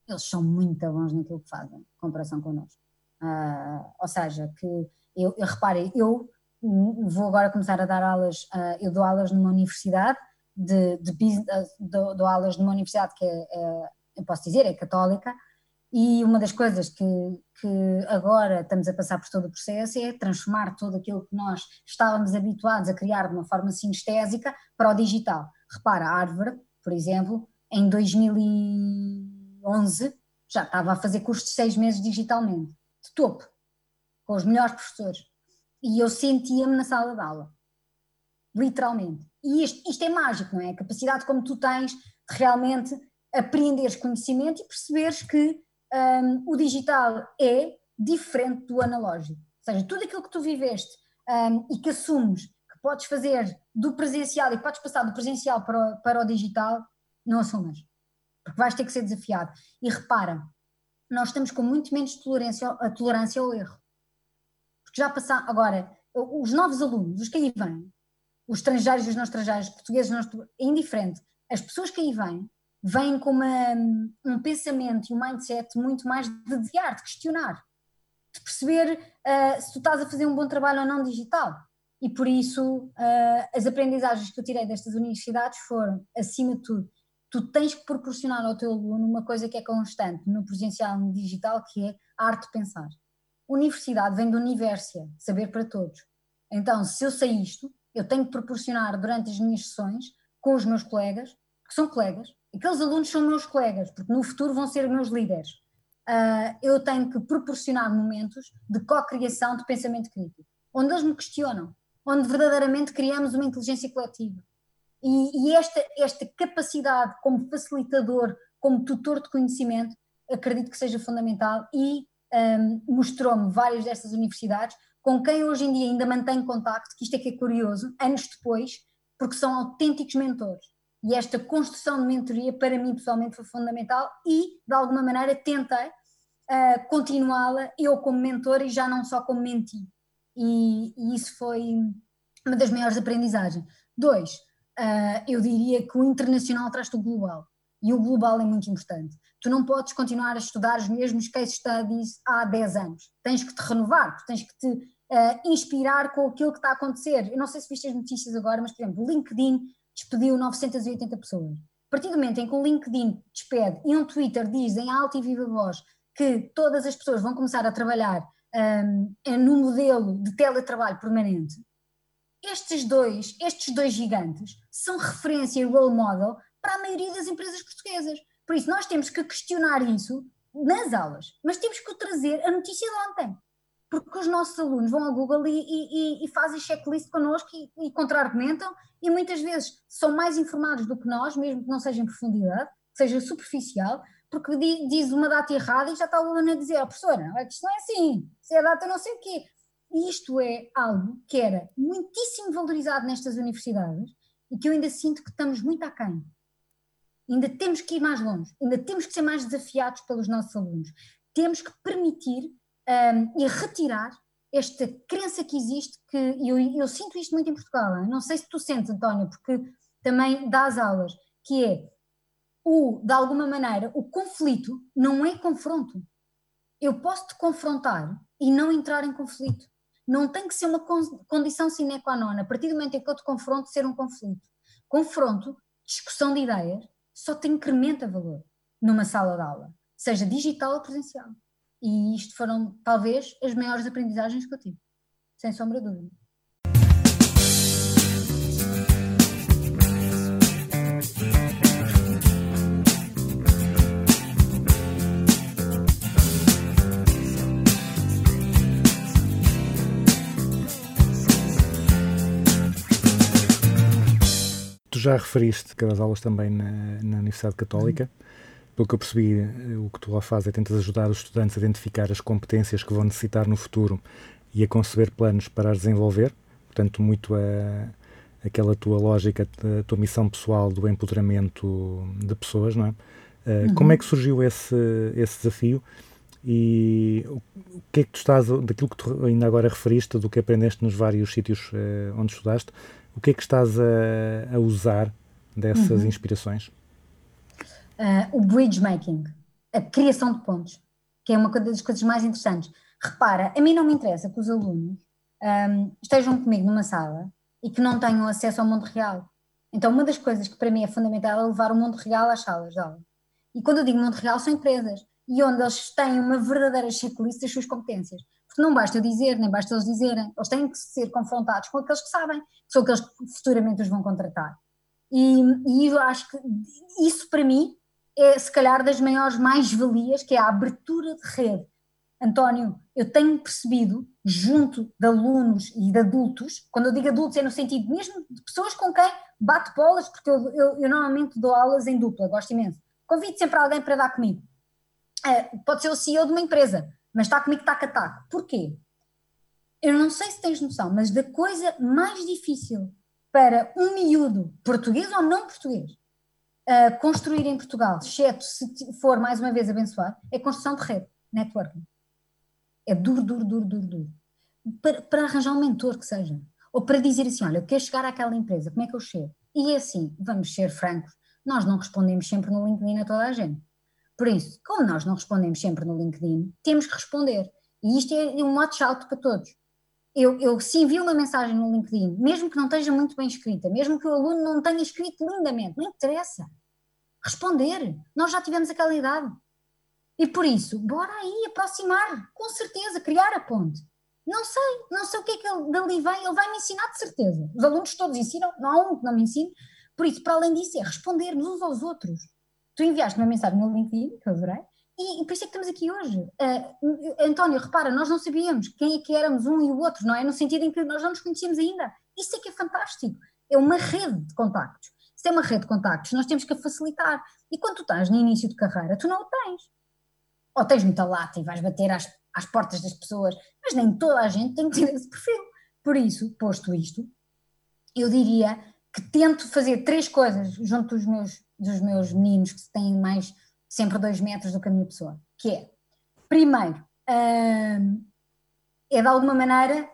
Eles são muito bons naquilo que fazem, em comparação connosco. Ah, ou seja, que eu, eu reparem, eu vou agora começar a dar aulas, ah, eu dou aulas numa universidade de, de business, dou, dou aulas numa universidade que é, é, eu posso dizer, é católica, e uma das coisas que, que agora estamos a passar por todo o processo é transformar tudo aquilo que nós estávamos habituados a criar de uma forma sinestésica para o digital. Repara, a Harvard, por exemplo, em 2011 já estava a fazer cursos de seis meses digitalmente, de topo, com os melhores professores. E eu sentia-me na sala de aula, literalmente. E isto, isto é mágico, não é? A capacidade como tu tens de realmente aprenderes conhecimento e perceberes que hum, o digital é diferente do analógico. Ou seja, tudo aquilo que tu viveste hum, e que assumes que podes fazer do presencial e podes passar do presencial para o, para o digital, não assumas. Porque vais ter que ser desafiado. E repara, nós estamos com muito menos tolerância, a tolerância ao erro. Porque já passaram. Agora, os novos alunos, os que aí vêm, os estrangeiros e os não estrangeiros, os portugueses, não é indiferente. As pessoas que aí vêm, vêm com uma, um pensamento e um mindset muito mais de desafiar, de questionar, de perceber ah, se tu estás a fazer um bom trabalho ou não digital. E por isso, ah, as aprendizagens que eu tirei destas universidades foram, acima de tudo, tu tens que proporcionar ao teu aluno uma coisa que é constante no presencial e no digital, que é a arte de pensar. Universidade vem do universia, saber para todos. Então, se eu sei isto, eu tenho que proporcionar durante as minhas sessões com os meus colegas, que são colegas, aqueles alunos são meus colegas, porque no futuro vão ser meus líderes. Ah, eu tenho que proporcionar momentos de co-criação de pensamento crítico, onde eles me questionam, onde verdadeiramente criamos uma inteligência coletiva. E, e esta, esta capacidade como facilitador, como tutor de conhecimento, acredito que seja fundamental e hum, mostrou-me várias destas universidades, com quem hoje em dia ainda mantenho contacto, que isto é que é curioso, anos depois, porque são autênticos mentores. E esta construção de mentoria, para mim pessoalmente, foi fundamental e, de alguma maneira, tentei uh, continuá-la eu como mentor e já não só como menti. E, e isso foi uma das maiores aprendizagens. Dois, uh, eu diria que o internacional traz-te o global. E o global é muito importante. Tu não podes continuar a estudar os mesmos case studies há 10 anos. Tens que te renovar, tens que te uh, inspirar com aquilo que está a acontecer. Eu não sei se viste as notícias agora, mas, por exemplo, o LinkedIn despediu 980 pessoas. A partir do momento em que o LinkedIn despede e um Twitter diz em alta e viva voz que todas as pessoas vão começar a trabalhar um, no modelo de teletrabalho permanente, estes dois, estes dois gigantes são referência e role model para a maioria das empresas portuguesas. Por isso, nós temos que questionar isso nas aulas, mas temos que trazer a notícia de ontem porque os nossos alunos vão ao Google e, e, e fazem checklist connosco e, e contra-argumentam e muitas vezes são mais informados do que nós, mesmo que não seja em profundidade, seja superficial, porque diz uma data errada e já está o aluno a dizer, oh, professora, isto não é assim, se é a data não sei o quê. E isto é algo que era muitíssimo valorizado nestas universidades e que eu ainda sinto que estamos muito aquém. Ainda temos que ir mais longe, ainda temos que ser mais desafiados pelos nossos alunos. Temos que permitir um, e retirar esta crença que existe, que eu, eu sinto isto muito em Portugal, não sei se tu sentes, António, porque também dás aulas, que é o, de alguma maneira, o conflito não é confronto. Eu posso te confrontar e não entrar em conflito. Não tem que ser uma condição sine qua non, a partir do momento em que eu te confronto, ser um conflito. Confronto, discussão de ideias, só te incrementa valor numa sala de aula, seja digital ou presencial. E isto foram, talvez, as maiores aprendizagens que eu tive, sem sombra de dúvida.
Tu já referiste que das aulas também na, na Universidade Católica. Uhum pelo que eu percebi, eh, o que tu lá fazes é tentas ajudar os estudantes a identificar as competências que vão necessitar no futuro e a conceber planos para as desenvolver. Portanto, muito a, aquela tua lógica, a tua missão pessoal do empoderamento de pessoas, não é? Uh, uhum. Como é que surgiu esse, esse desafio e o que é que tu estás, daquilo que tu ainda agora referiste, do que aprendeste nos vários sítios uh, onde estudaste, o que é que estás a, a usar dessas uhum. inspirações?
Uh, o bridge making, a criação de pontos, que é uma das coisas mais interessantes. Repara, a mim não me interessa que os alunos um, estejam comigo numa sala e que não tenham acesso ao mundo real. Então, uma das coisas que para mim é fundamental é levar o mundo real às salas de aula. E quando eu digo mundo real, são empresas. E onde eles têm uma verdadeira checklist das suas competências. Porque não basta eu dizer, nem basta eles dizerem. Eles têm que ser confrontados com aqueles que sabem, que são aqueles que futuramente os vão contratar. E, e eu acho que isso, para mim, é se calhar das maiores mais-valias, que é a abertura de rede. António, eu tenho percebido, junto de alunos e de adultos, quando eu digo adultos é no sentido mesmo de pessoas com quem bate bolas, porque eu, eu, eu normalmente dou aulas em dupla, gosto imenso. Convido sempre alguém para dar comigo. É, pode ser o CEO de uma empresa, mas está comigo taco a taco. Porquê? Eu não sei se tens noção, mas da coisa mais difícil para um miúdo, português ou não português, construir em Portugal, exceto se for mais uma vez abençoado, é construção de rede, networking. É duro, duro, duro, duro, duro. Para, para, arranjar um mentor que seja. Ou para dizer assim: olha, eu quero chegar àquela empresa, como é que eu chego? E é assim, vamos ser francos, nós não respondemos sempre no LinkedIn a toda a gente. Por isso, como nós não respondemos sempre no LinkedIn, temos que responder. E isto é um watch out para todos. Eu, eu se envio uma mensagem no LinkedIn, mesmo que não esteja muito bem escrita, mesmo que o aluno não tenha escrito lindamente, não interessa responder. Nós já tivemos aquela idade. E por isso, bora aí aproximar, com certeza, criar a ponte. Não sei, não sei o que é que ele dali vem, ele vai me ensinar de certeza. Os alunos todos ensinam, não há um que não me ensine. Por isso, para além disso, é respondermos uns aos outros. Tu enviaste uma mensagem no LinkedIn, que eu adorei, e, por isso é que estamos aqui hoje. Uh, António, repara, nós não sabíamos quem é que éramos um e o outro, não é? No sentido em que nós não nos conhecíamos ainda. Isso é que é fantástico. É uma rede de contactos se é uma rede de contactos, nós temos que a facilitar. E quando tu estás no início de carreira, tu não o tens. Ou tens muita lata e vais bater às às portas das pessoas, mas nem toda a gente tem que ter esse perfil. Por isso, posto isto, eu diria que tento fazer três coisas junto dos meus, dos meus meninos que têm mais sempre dois metros do a minha pessoa, que é, primeiro, hum, é de alguma maneira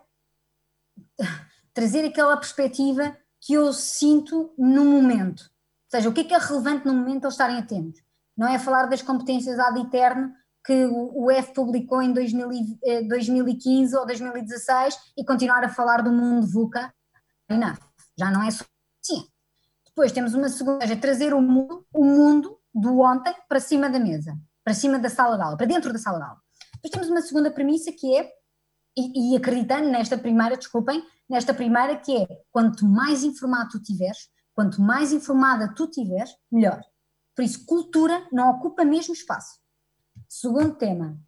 trazer aquela perspectiva que eu sinto no momento. Ou seja, o que é que é relevante no momento eles estarem atentos. Não é falar das competências ad eterno que o F publicou em 2000 e- eh, 2015 ou 2016 e continuar a falar do mundo VUCA. Enough. Já não é suficiente. Depois temos uma segunda, seja, trazer o mundo, o mundo do ontem para cima da mesa, para cima da sala de aula, para dentro da sala de aula. Depois temos uma segunda premissa que é, e, e acreditando nesta primeira, desculpem, nesta primeira que é, quanto mais informado tu tiveres, quanto mais informada tu tiveres, melhor. Por isso, cultura não ocupa mesmo espaço. Segundo tema,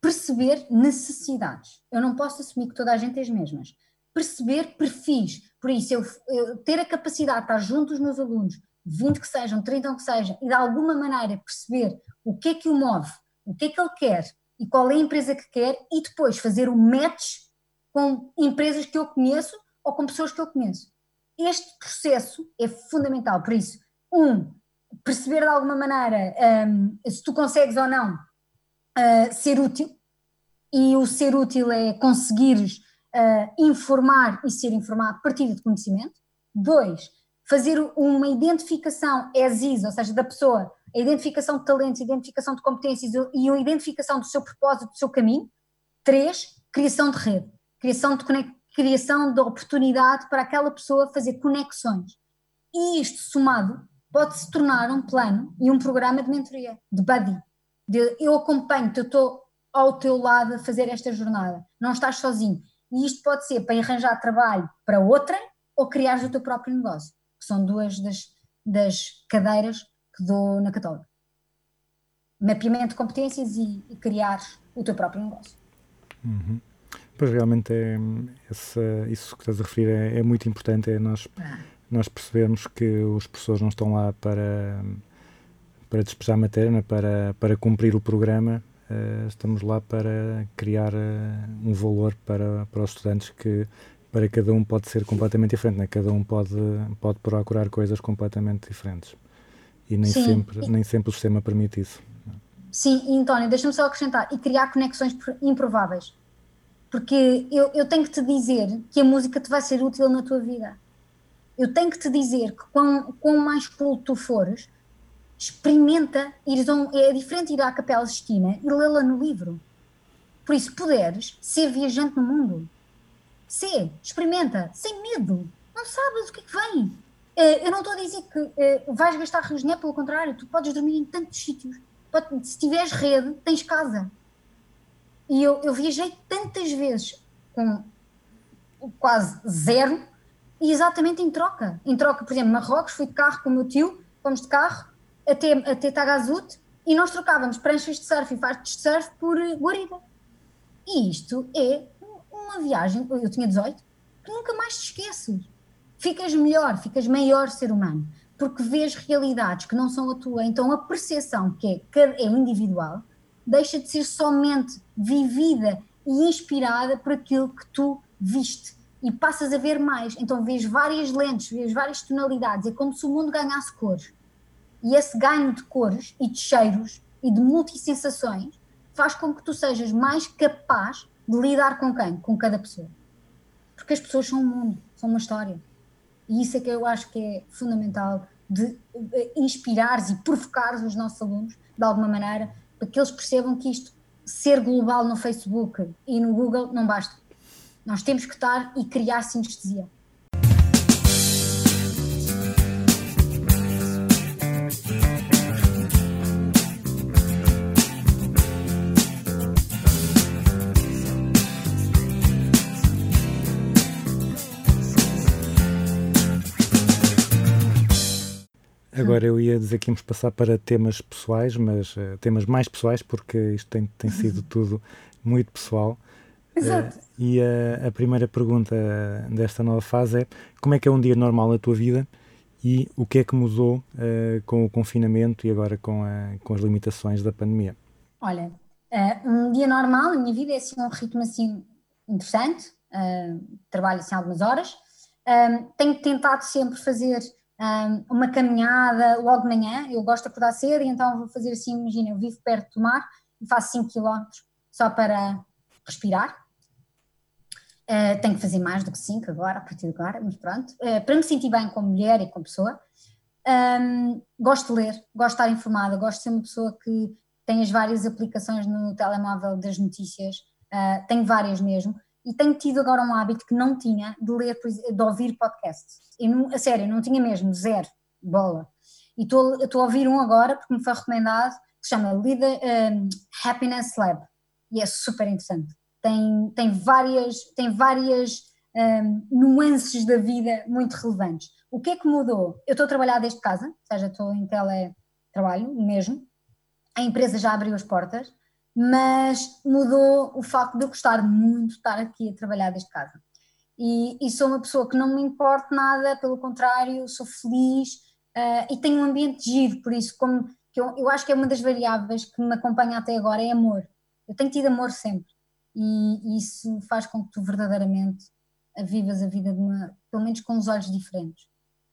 perceber necessidades. Eu não posso assumir que toda a gente tem as mesmas. Perceber perfis. Por isso, eu, eu ter a capacidade de estar junto dos meus alunos, 20 que sejam, 30 que sejam, e de alguma maneira perceber o que é que o move, o que é que ele quer e qual é a empresa que quer, e depois fazer o match com empresas que eu conheço ou com pessoas que eu conheço. Este processo é fundamental. Por isso, um, perceber de alguma maneira hum, se tu consegues ou não uh, ser útil, e o ser útil é conseguires uh, informar e ser informado a partir de conhecimento. Dois, fazer uma identificação as is, ou seja, da pessoa, a identificação de talentos, a identificação de competências e a identificação do seu propósito, do seu caminho. Três, criação de rede, criação de, criação de oportunidade para aquela pessoa fazer conexões. E isto somado pode se tornar um plano e um programa de mentoria, de buddy. De eu acompanho-te, eu estou ao teu lado a fazer esta jornada, não estás sozinho. E isto pode ser para arranjar trabalho para outra ou criar o teu próprio negócio, que são duas das, das cadeiras que dou na Católica. Mapeamento de competências e, e criar o teu próprio negócio.
Pois realmente é, essa, isso que estás a referir é, é muito importante, é nós, nós percebermos que os professores não estão lá para, para despejar é? para, para cumprir o programa, eh, estamos lá para criar eh, um valor para, para os estudantes que para cada um pode ser completamente diferente, não é? cada um pode, pode procurar coisas completamente diferentes e nem
Sim.
sempre, nem sempre o sistema permite isso.
Sim, e António, deixa-me só acrescentar, e criar conexões pr- improváveis. Porque eu, eu tenho que te dizer que a música te vai ser útil na tua vida. Eu tenho que te dizer que quão, quão mais culto tu fores, experimenta, ires um, é diferente ir à Capela Sistina e lê-la no livro. Por isso, puderes ser viajante no mundo. Ser, experimenta, sem medo. Não sabes o que é que vem. Eh, Eu não estou a dizer que eh, vais gastar rios dinheiro, pelo contrário, tu podes dormir em tantos sítios. Se tiveres rede, tens casa. E eu, eu viajei tantas vezes com quase zero e exatamente em troca. Em troca, por exemplo, Marrocos, fui de carro com o meu tio, fomos de carro até, até Tagazut e nós trocávamos pranchas de surf e fartos de surf por eh, guarida. E isto é uma viagem, eu tinha 18, que nunca mais te esqueces. Ficas melhor, ficas maior ser humano, porque vês realidades que não são a tua, então a percepção que é, é individual deixa de ser somente vivida e inspirada por aquilo que tu viste e passas a ver mais. Então vês várias lentes, vês várias tonalidades, é como se o mundo ganhasse cores. E esse ganho de cores e de cheiros e de multissensações faz com que tu sejas mais capaz de lidar com quem? Com cada pessoa. Porque as pessoas são um mundo, são uma história. E isso é que eu acho que é fundamental de eh, inspirares e provocares os nossos alunos de alguma maneira para que eles percebam que isto ser global no Facebook e no Google não basta. Nós temos que estar e criar sinestesia.
Agora eu ia dizer que íamos passar para temas pessoais, mas eh, temas mais pessoais, porque isto tem, tem sido tudo muito pessoal.
Exato.
Eh, e a, a primeira pergunta desta nova fase é: como é que é um dia normal na tua vida e o que é que mudou eh, com o confinamento e agora com, a- com as limitações da pandemia?
Olha, um dia normal na minha vida é assim um ritmo assim interessante, trabalho assim algumas horas. Ah, tenho tentado sempre fazer uma caminhada logo de manhã, eu gosto de acordar cedo e então vou fazer assim, imagina, eu vivo perto do mar e faço 5 km só para respirar. Uh, tenho que fazer mais do que 5 agora, a partir de agora, mas pronto. Uh, para me sentir bem como mulher e como pessoa. Um, gosto de ler, gosto de estar informada, gosto de ser uma pessoa que tem as várias aplicações no telemóvel das notícias, uh, tenho várias mesmo, e tenho tido agora um hábito que não tinha de ler, de ouvir podcasts. Eu não, a sério, não tinha mesmo, zero, bola. E estou a ouvir um agora, porque me foi recomendado, que se chama Leader, um, Happiness Lab, e é super interessante. Tem, tem várias, tem várias um, nuances da vida muito relevantes. O que é que mudou? Eu estou a trabalhar desde casa, ou seja, estou em teletrabalho mesmo, a empresa já abriu as portas, mas mudou o facto de eu gostar muito de estar aqui a trabalhar desde casa. E, e sou uma pessoa que não me importa nada, pelo contrário, sou feliz ah, e tenho um ambiente giro, por isso, como que eu, eu acho que é uma das variáveis que me acompanha até agora é amor. Eu tenho tido amor sempre e isso faz com que tu verdadeiramente vivas a vida de uma, pelo menos com os olhos diferentes.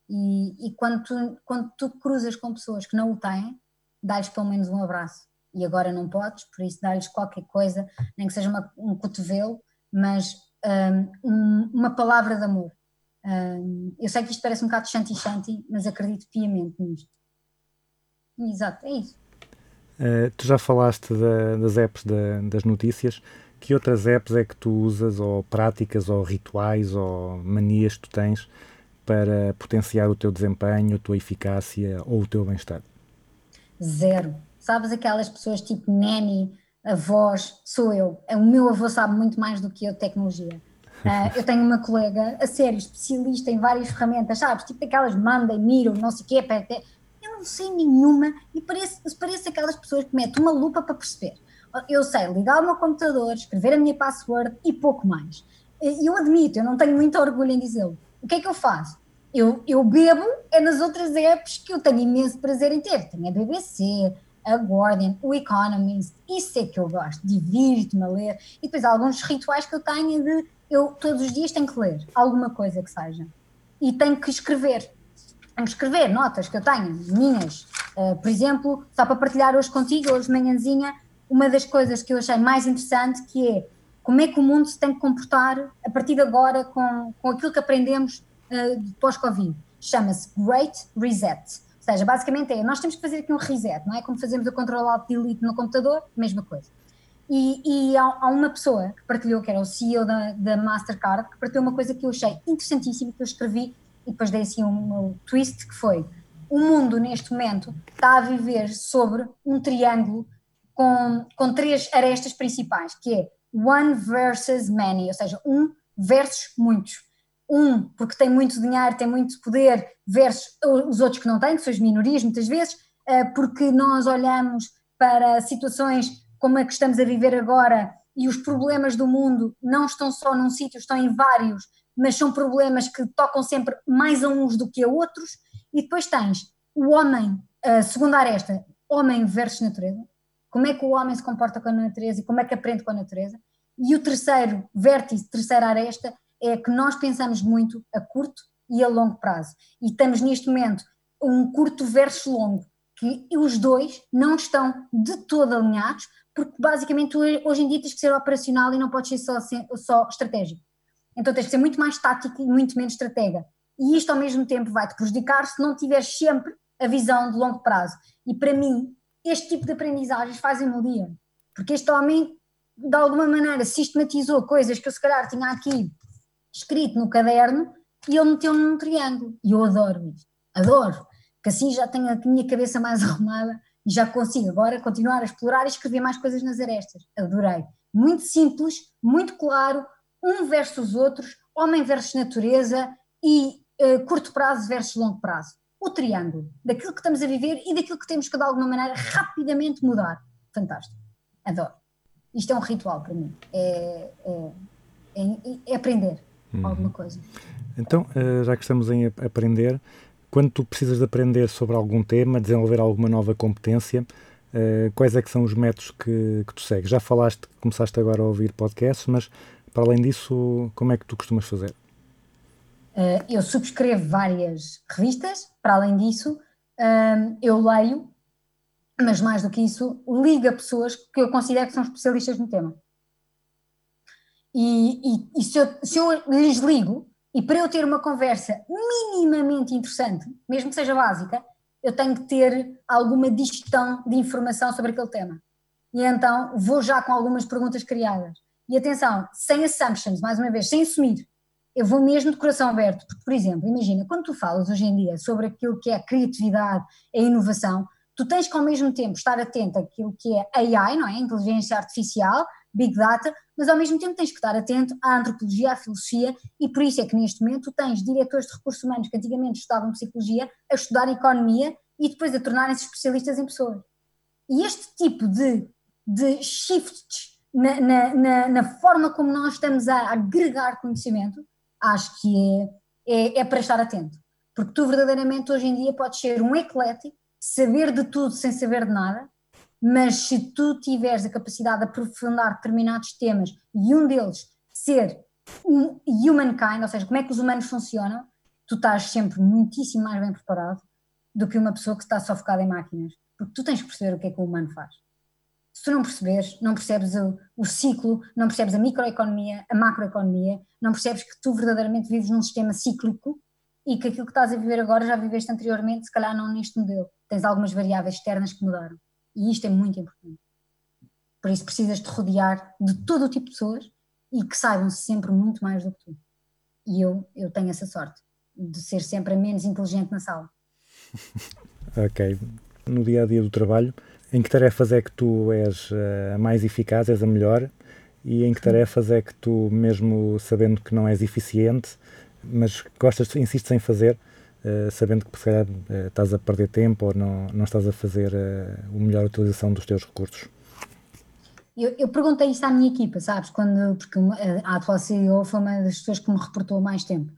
E, e quando, tu, quando tu cruzas com pessoas que não o têm, dá-lhes pelo menos um abraço. E agora não podes, por isso dá-lhes qualquer coisa, nem que seja uma- um cotovelo, mas hum, um, uma palavra de amor. Hum, eu sei que isto parece um bocado shanti-shanti, mas acredito piamente nisto. Exato, é isso.
Uh, tu já falaste da- das apps da- das notícias. Que outras apps é que tu usas, ou práticas, ou rituais, ou manias que tu tens para potenciar o teu desempenho, a tua eficácia ou o teu bem-estar?
Zero. Sabes aquelas pessoas tipo Nanny, avós, sou eu. O meu avô sabe muito mais do que eu de tecnologia. Ah, eu tenho uma colega, a sério, especialista em várias ferramentas, sabes? Tipo aquelas Monday, Miro, não sei o quê, PT. Eu não sei nenhuma e parece, parece aquelas pessoas que metem uma lupa para perceber. Eu sei ligar o meu computador, escrever a minha password e pouco mais. E eu admito, eu não tenho muito orgulho em dizê-lo. O que é que eu faço? Eu, eu bebo é nas outras apps que eu tenho imenso prazer em ter. Tenho a BBC, a Guardian, o Economist, isso é que eu gosto, divirto-me a ler. E depois há alguns rituais que eu tenho de eu todos os dias tenho que ler alguma coisa que seja. E tenho que escrever. Tenho que escrever notas que eu tenho, minhas. Uh, por exemplo, só para partilhar hoje contigo, hoje de manhãzinha, uma das coisas que eu achei mais interessante que é como é que o mundo se tem que comportar a partir de agora com, com aquilo que aprendemos uh, pós-Covid. Chama-se Great Reset. Ou seja, basicamente é, nós temos que fazer aqui um reset, não é? Como fazemos o Ctrl Alt Delete no computador, mesma coisa. E, e há, há, uma pessoa que partilhou, que era o CEO da, da Mastercard, que partilhou uma coisa que eu achei interessantíssima, que eu escrevi e depois dei assim um, um twist, que foi o mundo neste momento está a viver sobre um triângulo com, com três arestas principais, que é one versus many, ou seja, um versus muitos. Um, porque tem muito dinheiro, tem muito poder, versus os outros que não têm, que são as minorias, muitas vezes, porque nós olhamos para situações como a que estamos a viver agora e os problemas do mundo não estão só num sítio, estão em vários, mas são problemas que tocam sempre mais a uns do que a outros. E depois tens o homem, a segunda aresta, homem versus natureza, como é que o homem se comporta com a natureza e como é que aprende com a natureza. E o terceiro vértice, terceira aresta, é que nós pensamos muito a curto e a longo prazo. E estamos neste momento um curto versus longo, que os dois não estão de todo alinhados, porque basicamente hoje em dia tens que ser operacional e não podes ser só, só estratégico. Então tens que ser muito mais tático e muito menos estratega. E isto ao mesmo tempo vai-te prejudicar se não tiveres sempre a visão de longo prazo. E para mim, este tipo de aprendizagens fazem-me o dia. Porque este homem, de alguma maneira, sistematizou coisas que eu se calhar tinha aqui escrito no caderno e ele meteu num triângulo. E eu adoro isto. Adoro. Que assim já tenho a minha cabeça mais arrumada e já consigo agora continuar a explorar e escrever mais coisas nas arestas. Adorei. Muito simples, muito claro, um versus os outros, homem versus natureza e uh, curto prazo versus longo prazo. O triângulo daquilo que estamos a viver e daquilo que temos que de alguma maneira rapidamente mudar. Fantástico. Adoro. Isto é um ritual para mim. É, é, é, é aprender hum. alguma coisa.
Então, uh, já que estamos em aprender, quando tu precisas de aprender sobre algum tema, desenvolver alguma nova competência, eh, quais é que são os métodos que, que tu segues? Já falaste que começaste agora a ouvir podcasts, mas para além disso, como é que tu costumas fazer?
Uh, eu subscrevo várias revistas, para além disso, um, eu leio, mas mais do que isso, ligo a pessoas que eu considero que são especialistas no tema. E, e- e se, eu, se eu lhes ligo, e para eu ter uma conversa minimamente interessante, mesmo que seja básica, eu tenho que ter alguma digestão de informação sobre aquele tema. E então vou já com algumas perguntas criadas. E atenção, sem assumptions, mais uma vez, sem assumir. Eu vou mesmo de coração aberto, porque, por exemplo, imagina, quando tu falas hoje em dia sobre aquilo que é a criatividade, a inovação, tu tens que ao mesmo tempo estar atento àquilo que é AI, não é? Inteligência artificial, Big Data, mas ao mesmo tempo tens que estar atento à antropologia, à filosofia, e por isso é que neste momento tens diretores de recursos humanos que antigamente estudavam psicologia a estudar economia e depois a tornarem-se especialistas em pessoas. E este tipo de, de shifts na, na, na, na forma como nós estamos a agregar conhecimento, acho que é, é, é para estar atento. Porque tu verdadeiramente hoje em dia podes ser um eclético, saber de tudo sem saber de nada, mas se tu tiveres a capacidade de aprofundar determinados temas e um deles ser um humankind, ou seja, como é que os humanos funcionam, tu estás sempre muitíssimo mais bem preparado do que uma pessoa que está só focada em máquinas. Porque tu tens que perceber o que é que o humano faz. Se tu não perceberes, não percebes o, o ciclo, não percebes a microeconomia, a macroeconomia, não percebes que tu verdadeiramente vives num sistema cíclico e que aquilo que estás a viver agora já viveste anteriormente, se calhar não neste modelo. Tens algumas variáveis externas que mudaram. E isto é muito importante. Por isso precisas te rodear de todo o tipo de pessoas e que saibam sempre muito mais do que tu. E eu, eu tenho essa sorte de ser sempre a menos inteligente na sala.
Ok. No dia a dia do trabalho, em que tarefas é que tu és eh, a mais eficaz, és a melhor? E em que tarefas é que tu, mesmo sabendo que não és eficiente, mas gostas, insistes em fazer, eh, sabendo que se calhar eh, estás a perder tempo ou não, não estás a fazer eh, a melhor utilização dos teus recursos?
Eu, eu perguntei isso à minha equipa, sabes? Quando, porque a atual CEO foi uma das pessoas que me reportou mais tempo.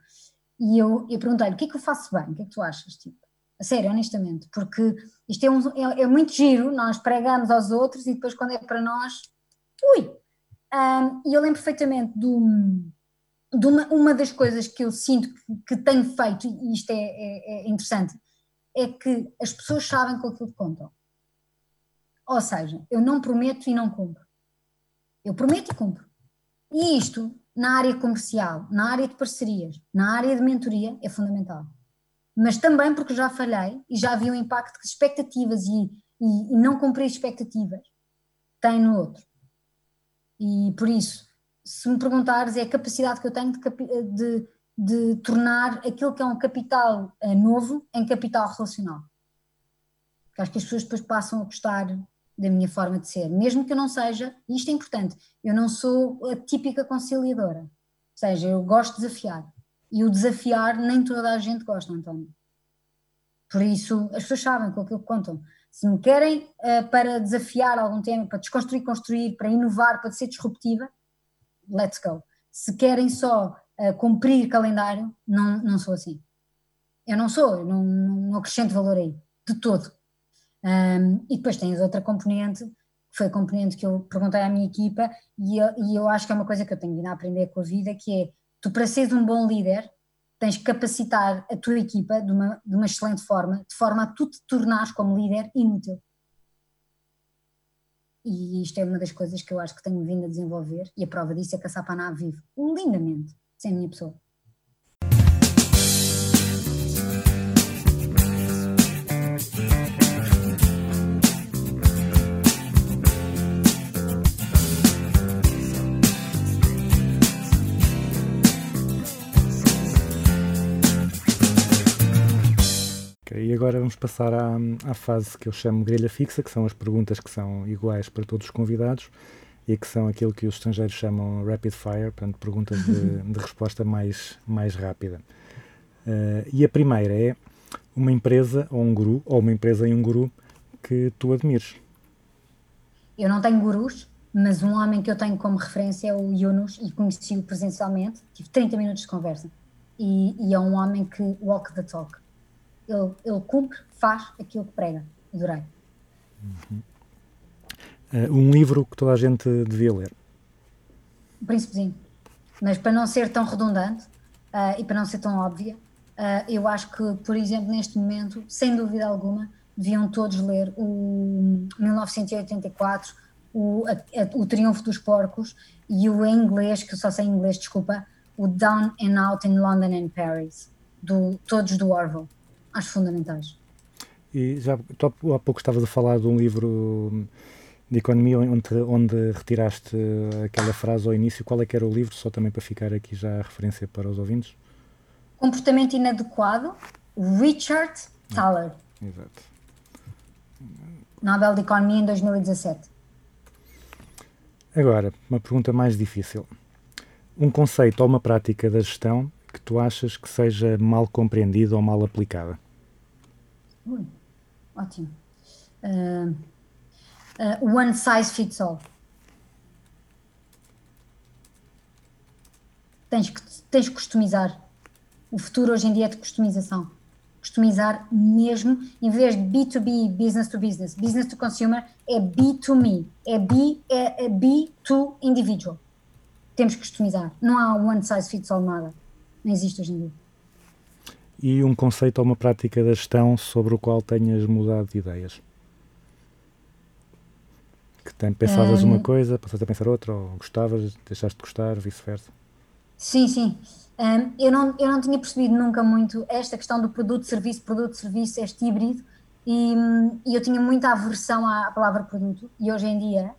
E eu, eu perguntei-lhe: o que é que eu faço bem? O que é que tu achas? Tipo, a sério, honestamente, porque isto é, um- é- é muito giro, nós pregamos aos outros e depois, quando é para nós, ui! Ahm, e eu lembro perfeitamente do, uma, uma das coisas que eu sinto que, que tenho feito, e isto é, é- é interessante, é que as pessoas sabem com aquilo que contam. Ou seja, eu não prometo e não cumpro. Eu prometo e cumpro. E isto, na área comercial, na área de parcerias, na área de mentoria, é fundamental. Mas também porque já falhei e já vi o impacto que expectativas e, e- e não cumprir expectativas tem no outro. E por isso, se me perguntares, é a capacidade que eu tenho de, de- de tornar aquilo que é um capital eh, novo em capital relacional. Porque acho que as pessoas depois passam a gostar da minha forma de ser, mesmo que eu não seja, e isto é importante, eu não sou a típica conciliadora, ou seja, eu gosto de desafiar, e o desafiar nem toda a gente gosta, António. Por isso, as pessoas sabem com aquilo que contam. Se me querem eh, para desafiar algum tema, para desconstruir, construir, para inovar, para ser disruptiva, let's go. Se querem só eh, cumprir calendário, não, não sou assim. Eu não sou, eu não, não acrescento valor aí, de todo. Um, e depois tens outra componente, que foi a componente que eu perguntei à minha equipa, e eu, e eu acho que é uma coisa que eu tenho vindo a aprender com a vida, que é, tu para seres um bom líder, tens que capacitar a tua equipa de uma, de uma excelente forma, de forma a tu te tornares como líder inútil. E isto é uma das coisas que eu acho que tenho vindo a desenvolver, e a prova disso é que a Sapaná vive lindamente sem a minha pessoa.
E agora vamos passar à, à fase que eu chamo grelha fixa, que são as perguntas que são iguais para todos os convidados e que são aquilo que os estrangeiros chamam rapid fire, portanto, perguntas de, de resposta mais, mais rápida. Eh, e a primeira é uma empresa ou um guru, ou uma empresa e um guru que tu admires.
Eu não tenho gurus, mas um homem que eu tenho como referência é o Yunus e conheci-o presencialmente, tive 30 minutos de conversa. E, e é um homem que walk the talk. Ele, ele cumpre, faz aquilo que prega. Adorei.
Eh, um livro que toda a gente devia ler.
O Príncipezinho. Mas para não ser tão redundante ah, e para não ser tão óbvia, ah, eu acho que, por exemplo, neste momento, sem dúvida alguma, deviam todos ler o 1984, o, a- a- o Triunfo dos Porcos e o em inglês, que eu só sei em inglês, desculpa, o Down and Out in London and Paris, do, todos do Orwell. Acho fundamentais.
E já tu há pouco estavas a falar de um livro de economia onde, onde retiraste aquela frase ao início. Qual é que era o livro? Só também para ficar aqui já a referência para os ouvintes.
Comportamento inadequado, Richard Thaler,
Exato.
Nobel de Economia em 2017.
Agora, uma pergunta mais difícil. Um conceito ou uma prática da gestão que tu achas que seja mal compreendida ou mal aplicada?
Ótimo. Ah, ah, one size fits all. Tens que, tens que customizar. O futuro hoje em dia é de customização. Customizar mesmo, em vez de B2B, business to business, business to consumer, é B2Me. É B, é, é B to individual. Temos que customizar. Não há one size fits all nada. Não existe hoje em dia.
E um conceito ou uma prática da gestão sobre o qual tenhas mudado de ideias? Que tem, pensavas uma
Hum.
coisa, passaste a pensar outra, ou gostavas, deixaste de gostar, vice-versa.
Sim, sim. Hum, eu, não, eu não tinha percebido nunca muito esta questão do produto-serviço, produto-serviço, este híbrido, e, hum, e eu tinha muita aversão à palavra produto, e hoje em dia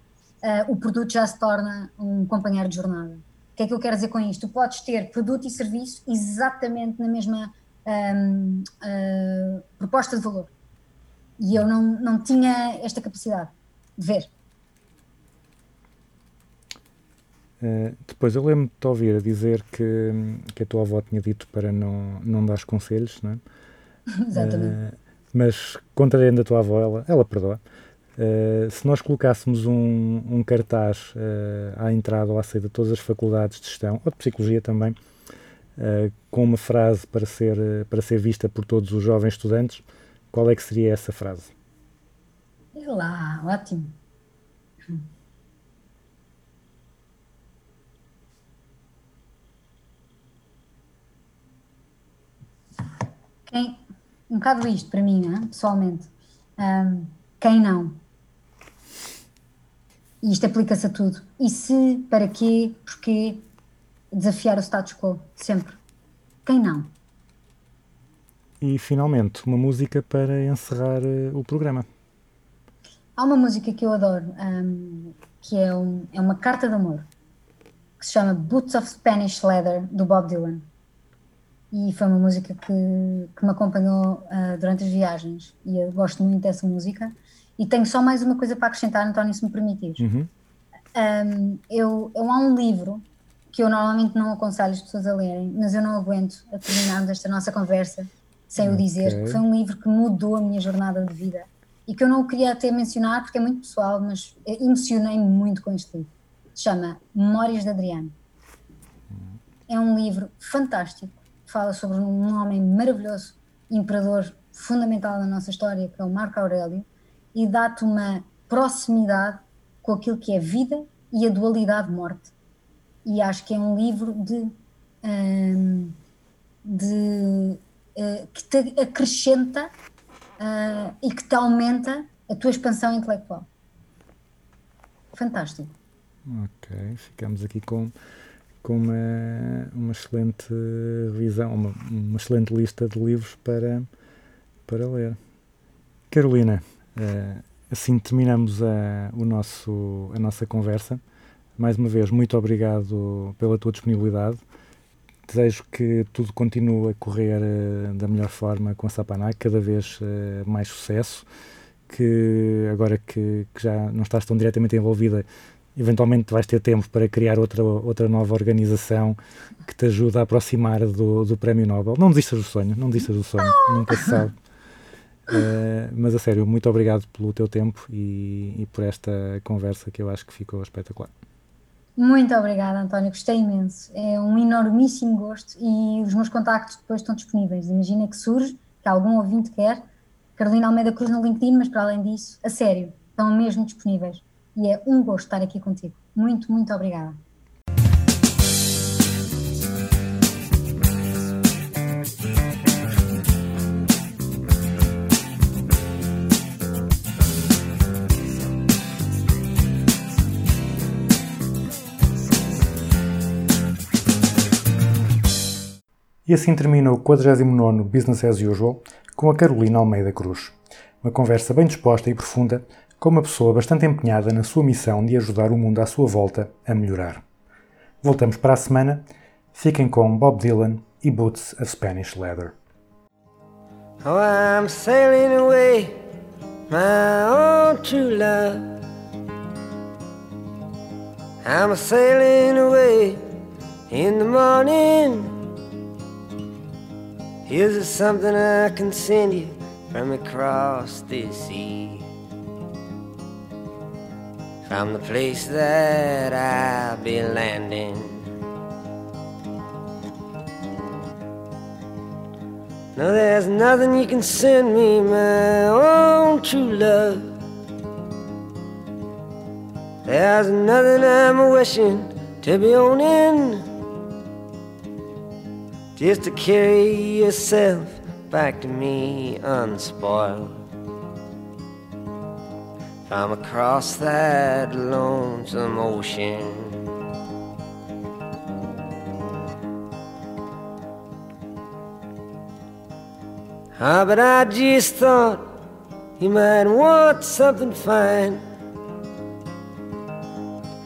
ah, o produto já se torna um companheiro de jornada. O que é que eu quero dizer com isto? Tu podes ter produto e serviço exatamente na mesma hum, ah, proposta de valor. E eu não, não tinha esta capacidade de ver.
Uh, depois, eu lembro-me de te ouvir a dizer que, que a tua avó tinha dito para não, não dar conselhos, não é?
Exatamente.
Uh, mas, contrariando a tua avó, ela, ela perdoa. Uh, se nós colocássemos um, um cartaz uh, à entrada ou à saída de todas as faculdades de gestão, ou de psicologia também, uh, com uma frase para ser, uh, para ser vista por todos os jovens estudantes, qual é que seria essa frase?
E lá, ótimo. Quem, um bocado isto para mim, né, pessoalmente. Ahm, quem não? E isto aplica-se a tudo. E se, para quê, porquê, desafiar o status quo, sempre. Quem não?
E, finalmente, uma música para encerrar uh, o programa.
Há uma música que eu adoro, ahm, que é, um- é uma carta de amor, que se chama Boots of Spanish Leather, do Bob Dylan. E foi uma música que, que me acompanhou ah, durante as viagens. E eu gosto muito dessa música. E tenho só mais uma coisa para acrescentar, António, se me permitires.
Uhum.
Um, eu, eu há um livro que eu normalmente não aconselho as pessoas a lerem, mas eu não aguento a terminarmos esta nossa conversa sem o dizer, que foi um livro que mudou a minha jornada de vida e que eu não o queria até mencionar porque é muito pessoal, mas emocionei-me muito com este livro. Se chama Memórias de Adriano. É um livro fantástico, fala sobre um homem maravilhoso, imperador fundamental na nossa história, que é o Marco Aurélio, e dá-te uma proximidade com aquilo que é vida e a dualidade morte. E acho que é um livro de, hum, de eh, que te acrescenta ah, e que te aumenta a tua expansão intelectual. Fantástico.
Ok, ficamos aqui com, com uma, uma excelente revisão, uma, uma excelente lista de livros para, para ler. Carolina, eh, assim terminamos a, o nosso, a nossa conversa. Mais uma vez, muito obrigado pela tua disponibilidade. Desejo que tudo continue a correr eh, da melhor forma com a Sapanac, cada vez eh, mais sucesso. Que agora que, que já não estás tão diretamente envolvida, eventualmente vais ter tempo para criar outra, outra nova organização que te ajude a aproximar do, do Prémio Nobel. Não desistas do sonho, não desistas do sonho, nunca se sabe. Eh, mas a sério, muito obrigado pelo teu tempo e, e por esta conversa que eu acho que ficou espetacular.
Muito obrigada, António. Gostei imenso. É um enormíssimo gosto e os meus contactos depois estão disponíveis. Imagina que surge, que algum ouvinte quer, Carolina Almeida Cruz no LinkedIn, mas para além disso, a sério, estão mesmo disponíveis. e é um gosto estar aqui contigo. Muito, muito obrigada.
E assim termina o 49 Business as Usual com a Carolina Almeida Cruz. Uma conversa bem disposta e profunda com uma pessoa bastante empenhada na sua missão de ajudar o mundo à sua volta a melhorar. Voltamos para a semana. Fiquem com Bob Dylan e Boots of Spanish Leather.
Oh, I'm sailing away, my own true love. I'm sailing away in the morning. Here's something I can send you from across the sea. From the place that I'll be landing. No, there's nothing you can send me, my own true love. There's nothing I'm wishing to be owning. Just to carry yourself back to me unspoiled. I'm across that lonesome ocean. Ah, but I just thought you might want something fine.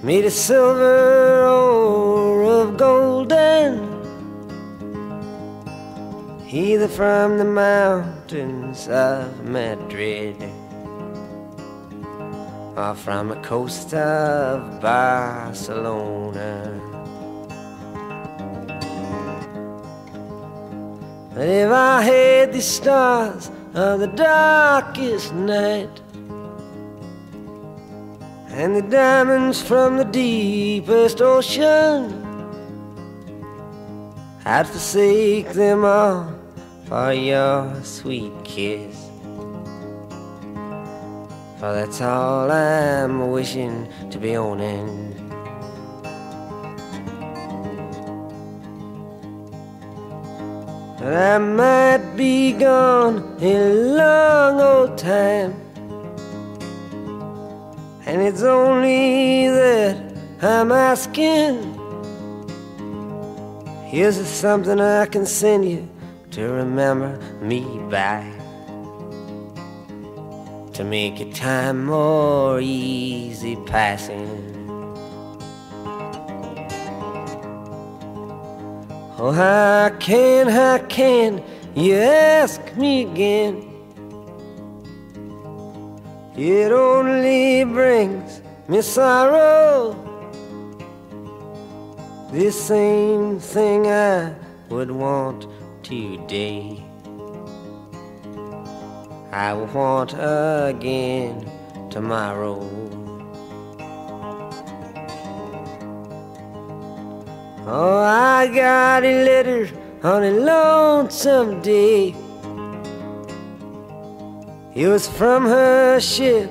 Made of silver or of golden. Either from the mountains of Madrid or from the coast of Barcelona. But if I had the stars of the darkest night and the diamonds from the deepest ocean, I'd forsake them all for your sweet kiss. For that's all I'm wishing to be owning. But I might be gone a long old time. And it's only that I'm asking. Here's something I can send you to remember me by. To make your time more easy passing. Oh, how can, how can you ask me again? It only brings me sorrow. This same thing I would want today. I will want again tomorrow. Oh, I got a letter on a lonesome day. It was from her ship,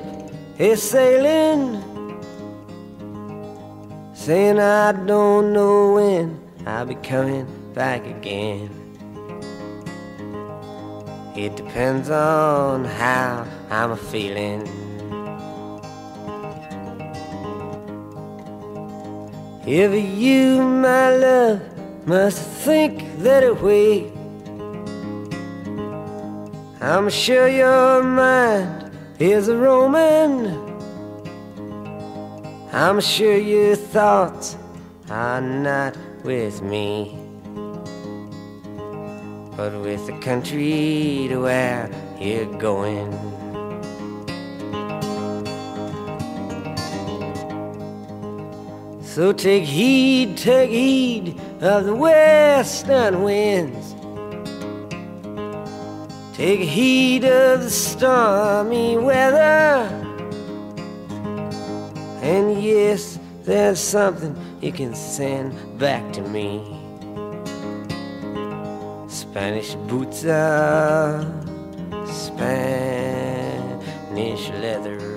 a sailing, saying I don't know when I'll be coming back again. It depends on how I'm feeling. If you, my love, must think that way, I'm sure your mind is a roaming. I'm sure your thoughts are not with me, but with the country to where you're going. So take heed, take heed of the western winds. Take heed of the stormy weather. And yes, there's something you can send back to me. Spanish boots Spanish leather.